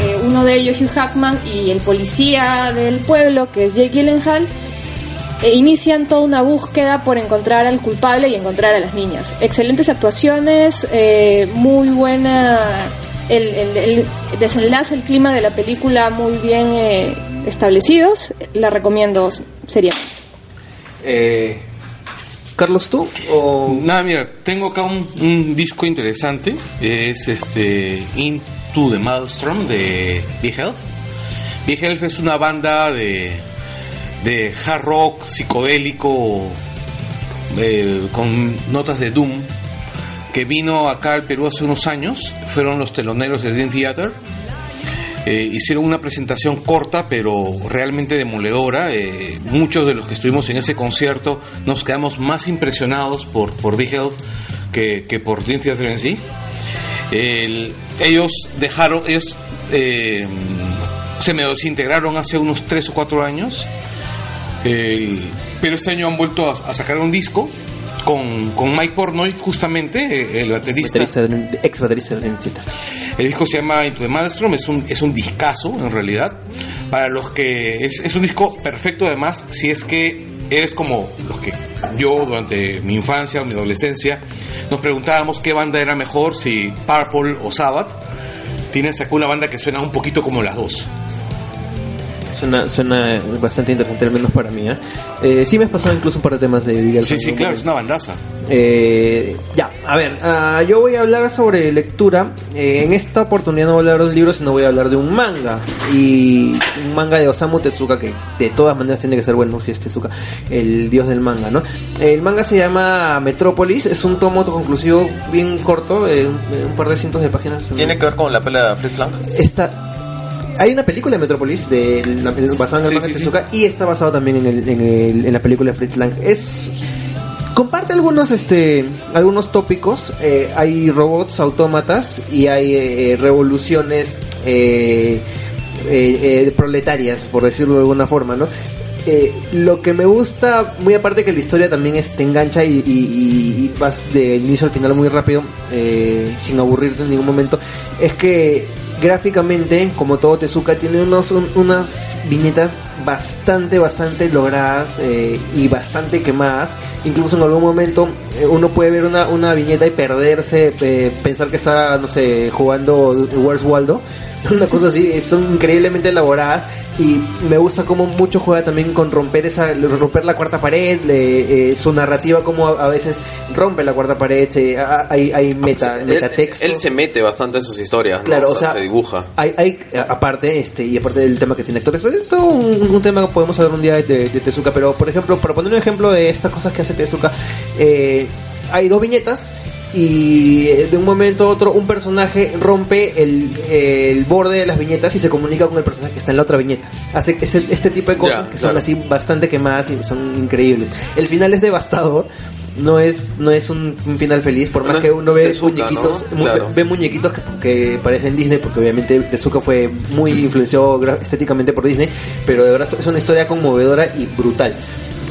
eh, uno de ellos Hugh Hackman y el policía del pueblo, que es Jake Gyllenhaal, e inician toda una búsqueda por encontrar al culpable y encontrar a las niñas. Excelentes actuaciones, eh, muy buena el, el- el desenlace, el clima de la película muy bien eh, establecidos. La recomiendo seriamente. eh, Carlos, ¿tú? O... Nada, mira, tengo acá un, un disco interesante. Es este Into the Maelstrom de Big Health. Big Health es una banda de, de hard rock psicodélico eh, con notas de Doom que vino acá al Perú hace unos años. Fueron los teloneros del Dream Theater. Eh, hicieron una presentación corta pero realmente demoledora. Eh, muchos de los que estuvimos en ese concierto nos quedamos más impresionados por, por Big Health que, que por Dream Theater en sí. El- ellos dejaron, ellos eh, se me desintegraron hace unos 3 o 4 años, Pero este año han vuelto a, a sacar un disco con, con Mike Pornoy, justamente, eh, el baterista. Baterista de- ex baterista de. El disco se llama Into the Maelstrom, es un, es un discazo en realidad. Para los que. Es, es un disco perfecto además, si es que eres como los que yo durante mi infancia o mi adolescencia nos preguntábamos qué banda era mejor, si Purple o Sabbath. Tienes acá una banda que suena un poquito como las dos. Suena, suena bastante interesante, al menos para mí. ¿eh? Eh, sí me has pasado incluso un par de temas de Eddie Sí, sí, claro, es una bandaza. Eh, ya, a ver, ah, yo voy a hablar sobre lectura. Eh, en esta oportunidad no voy a hablar de un libro, sino voy a hablar de un manga. Y un manga de Osamu Tezuka, que de todas maneras tiene que ser bueno si es Tezuka, el dios del manga, ¿no? El manga se llama Metrópolis, es un tomo conclusivo bien corto, eh, un, un par de cientos de páginas. ¿Tiene que ver con la pelea de Fritz Lang? Esta, hay una película de Metrópolis de, la- basada en el manga de. Tezuka y está basado también en, el, en, el- en la película de Fritz Lang. Es comparte algunos este algunos tópicos. Eh, hay robots, autómatas y hay eh, revoluciones eh, eh, proletarias, por decirlo de alguna forma, ¿no? Eh, lo que me gusta, muy aparte que la historia también es, te engancha y, y- y- y vas del inicio al final muy rápido, eh, sin aburrirte en ningún momento, es que gráficamente, como todo Tezuka, tiene unos, un- unas viñetas bastante, bastante logradas eh, y bastante quemadas. Incluso en algún momento eh, uno puede ver una, una viñeta y perderse, eh, pensar que está, no sé, jugando Where's Waldo. Una cosa así, son increíblemente elaboradas y me gusta como mucho juega también con romper esa romper la cuarta pared, le- eh, su narrativa como a, a veces rompe la cuarta pared, se- a- hay, hay meta, él, metatexto. él se mete bastante en sus historias, ¿no? Claro, o sea, se dibuja. Hay, hay aparte, este, y aparte del tema que tiene actores, es todo un, un tema que podemos hablar un día de, de Tezuka, pero por ejemplo, para poner un ejemplo de estas cosas que hace Tezuka, eh, hay dos viñetas y eh, de un momento a otro un personaje rompe el, el borde de las viñetas y se comunica con el personaje que está en la otra viñeta. Hace ese- este tipo de cosas que son claro. así bastante quemadas y son increíbles. El final es devastador. No es, no es un, un final feliz, por No más es que uno ve Tezuka, muñequitos, ¿no? Claro. ve muñequitos que, que parecen Disney, porque obviamente Tezuka fue muy influenciado estéticamente por Disney, pero de verdad es una historia conmovedora y brutal.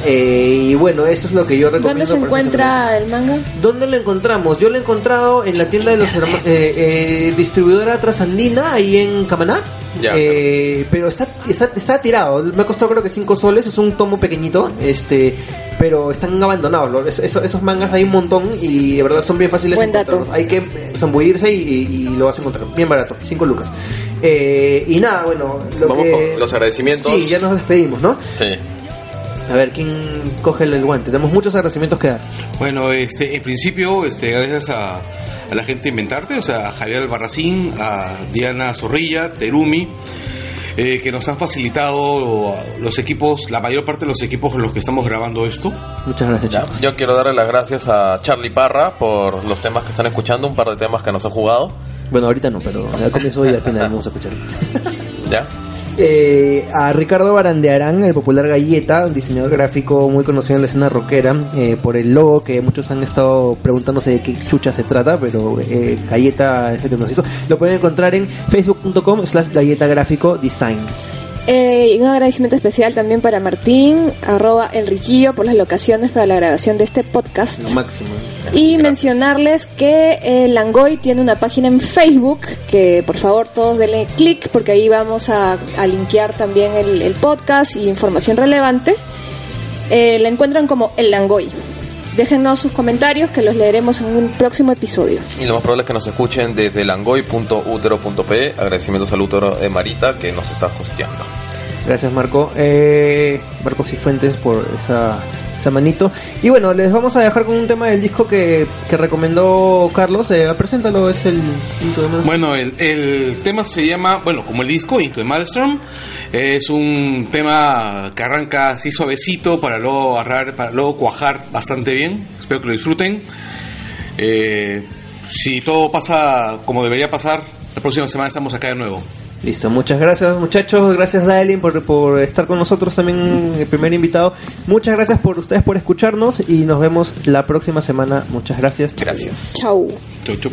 Eh, y bueno, eso es lo que yo recomiendo. ¿Dónde se encuentra el manga? ¿Dónde lo encontramos? Yo lo he encontrado en la tienda de los herma- eh, eh, distribuidora Trasandina, ahí en Camaná. Ya, Eh, pero está, está, está tirado. Me ha costado creo que 5 soles. Es un tomo pequeñito. Este. Pero están abandonados. lo- es- eso- esos mangas hay un montón y de verdad son bien fáciles de dato. encontrarlos. Hay que zambullirse y, y- y lo vas a encontrar. Bien barato, 5 lucas. Eh, y nada, bueno. Lo Vamos que- con los agradecimientos. Sí, ya nos despedimos, ¿no? Sí. A ver, ¿quién coge el guante? Tenemos muchos agradecimientos que dar. Bueno, este, en principio, este, gracias a, a la gente de Inventarte, o sea, a Javier Albarracín, a Diana Zorrilla, Terumi, eh, que nos han facilitado los equipos, la mayor parte de los equipos con los que estamos grabando esto. Muchas gracias, chicos. Yo quiero darle las gracias a Charlie Parra por los temas que están escuchando, un par de temas que nos han jugado. Bueno, ahorita no, pero al comienzo y al final vamos a escuchar. ¿Ya? Eh, a Ricardo Barandearán, el popular Galleta, diseñador gráfico muy conocido en la escena rockera, eh, por el logo que muchos han estado preguntándose de qué chucha se trata, pero eh, Galleta es el que nos hizo. Lo pueden encontrar en facebook.com slash galleta gráfico design. Eh, y un agradecimiento especial también para Martín, arroba el riquillo, por las locaciones para la grabación de este podcast. Lo máximo. Y mencionarles que eh, Langoy tiene una página en Facebook, que por favor todos denle clic porque ahí vamos a, a linkear también el, el podcast y información relevante. Eh, la encuentran como El Langoy. Déjennos sus comentarios que los leeremos en un próximo episodio. Y lo más probable es que nos escuchen desde langoy.utero.pe. Agradecimientos al útero de Marita que nos está hosteando. Gracias Marco. Eh, Marco Cifuentes por esa, manito. Y bueno, les vamos a dejar con un tema del disco que, que recomendó Carlos. Eh, preséntalo, es el Into the. Bueno, el, el tema se llama, bueno, como el disco, Into the Maelstrom. Es un tema que arranca así suavecito para luego agarrar, para luego cuajar bastante bien. Espero que lo disfruten. Eh, si todo pasa como debería pasar, la próxima semana estamos acá de nuevo. Listo, muchas gracias muchachos, gracias Daelin por, por estar con nosotros también, el primer invitado. Muchas gracias por ustedes por escucharnos y nos vemos la próxima semana. Muchas gracias. Gracias. Chau. Chau, chau.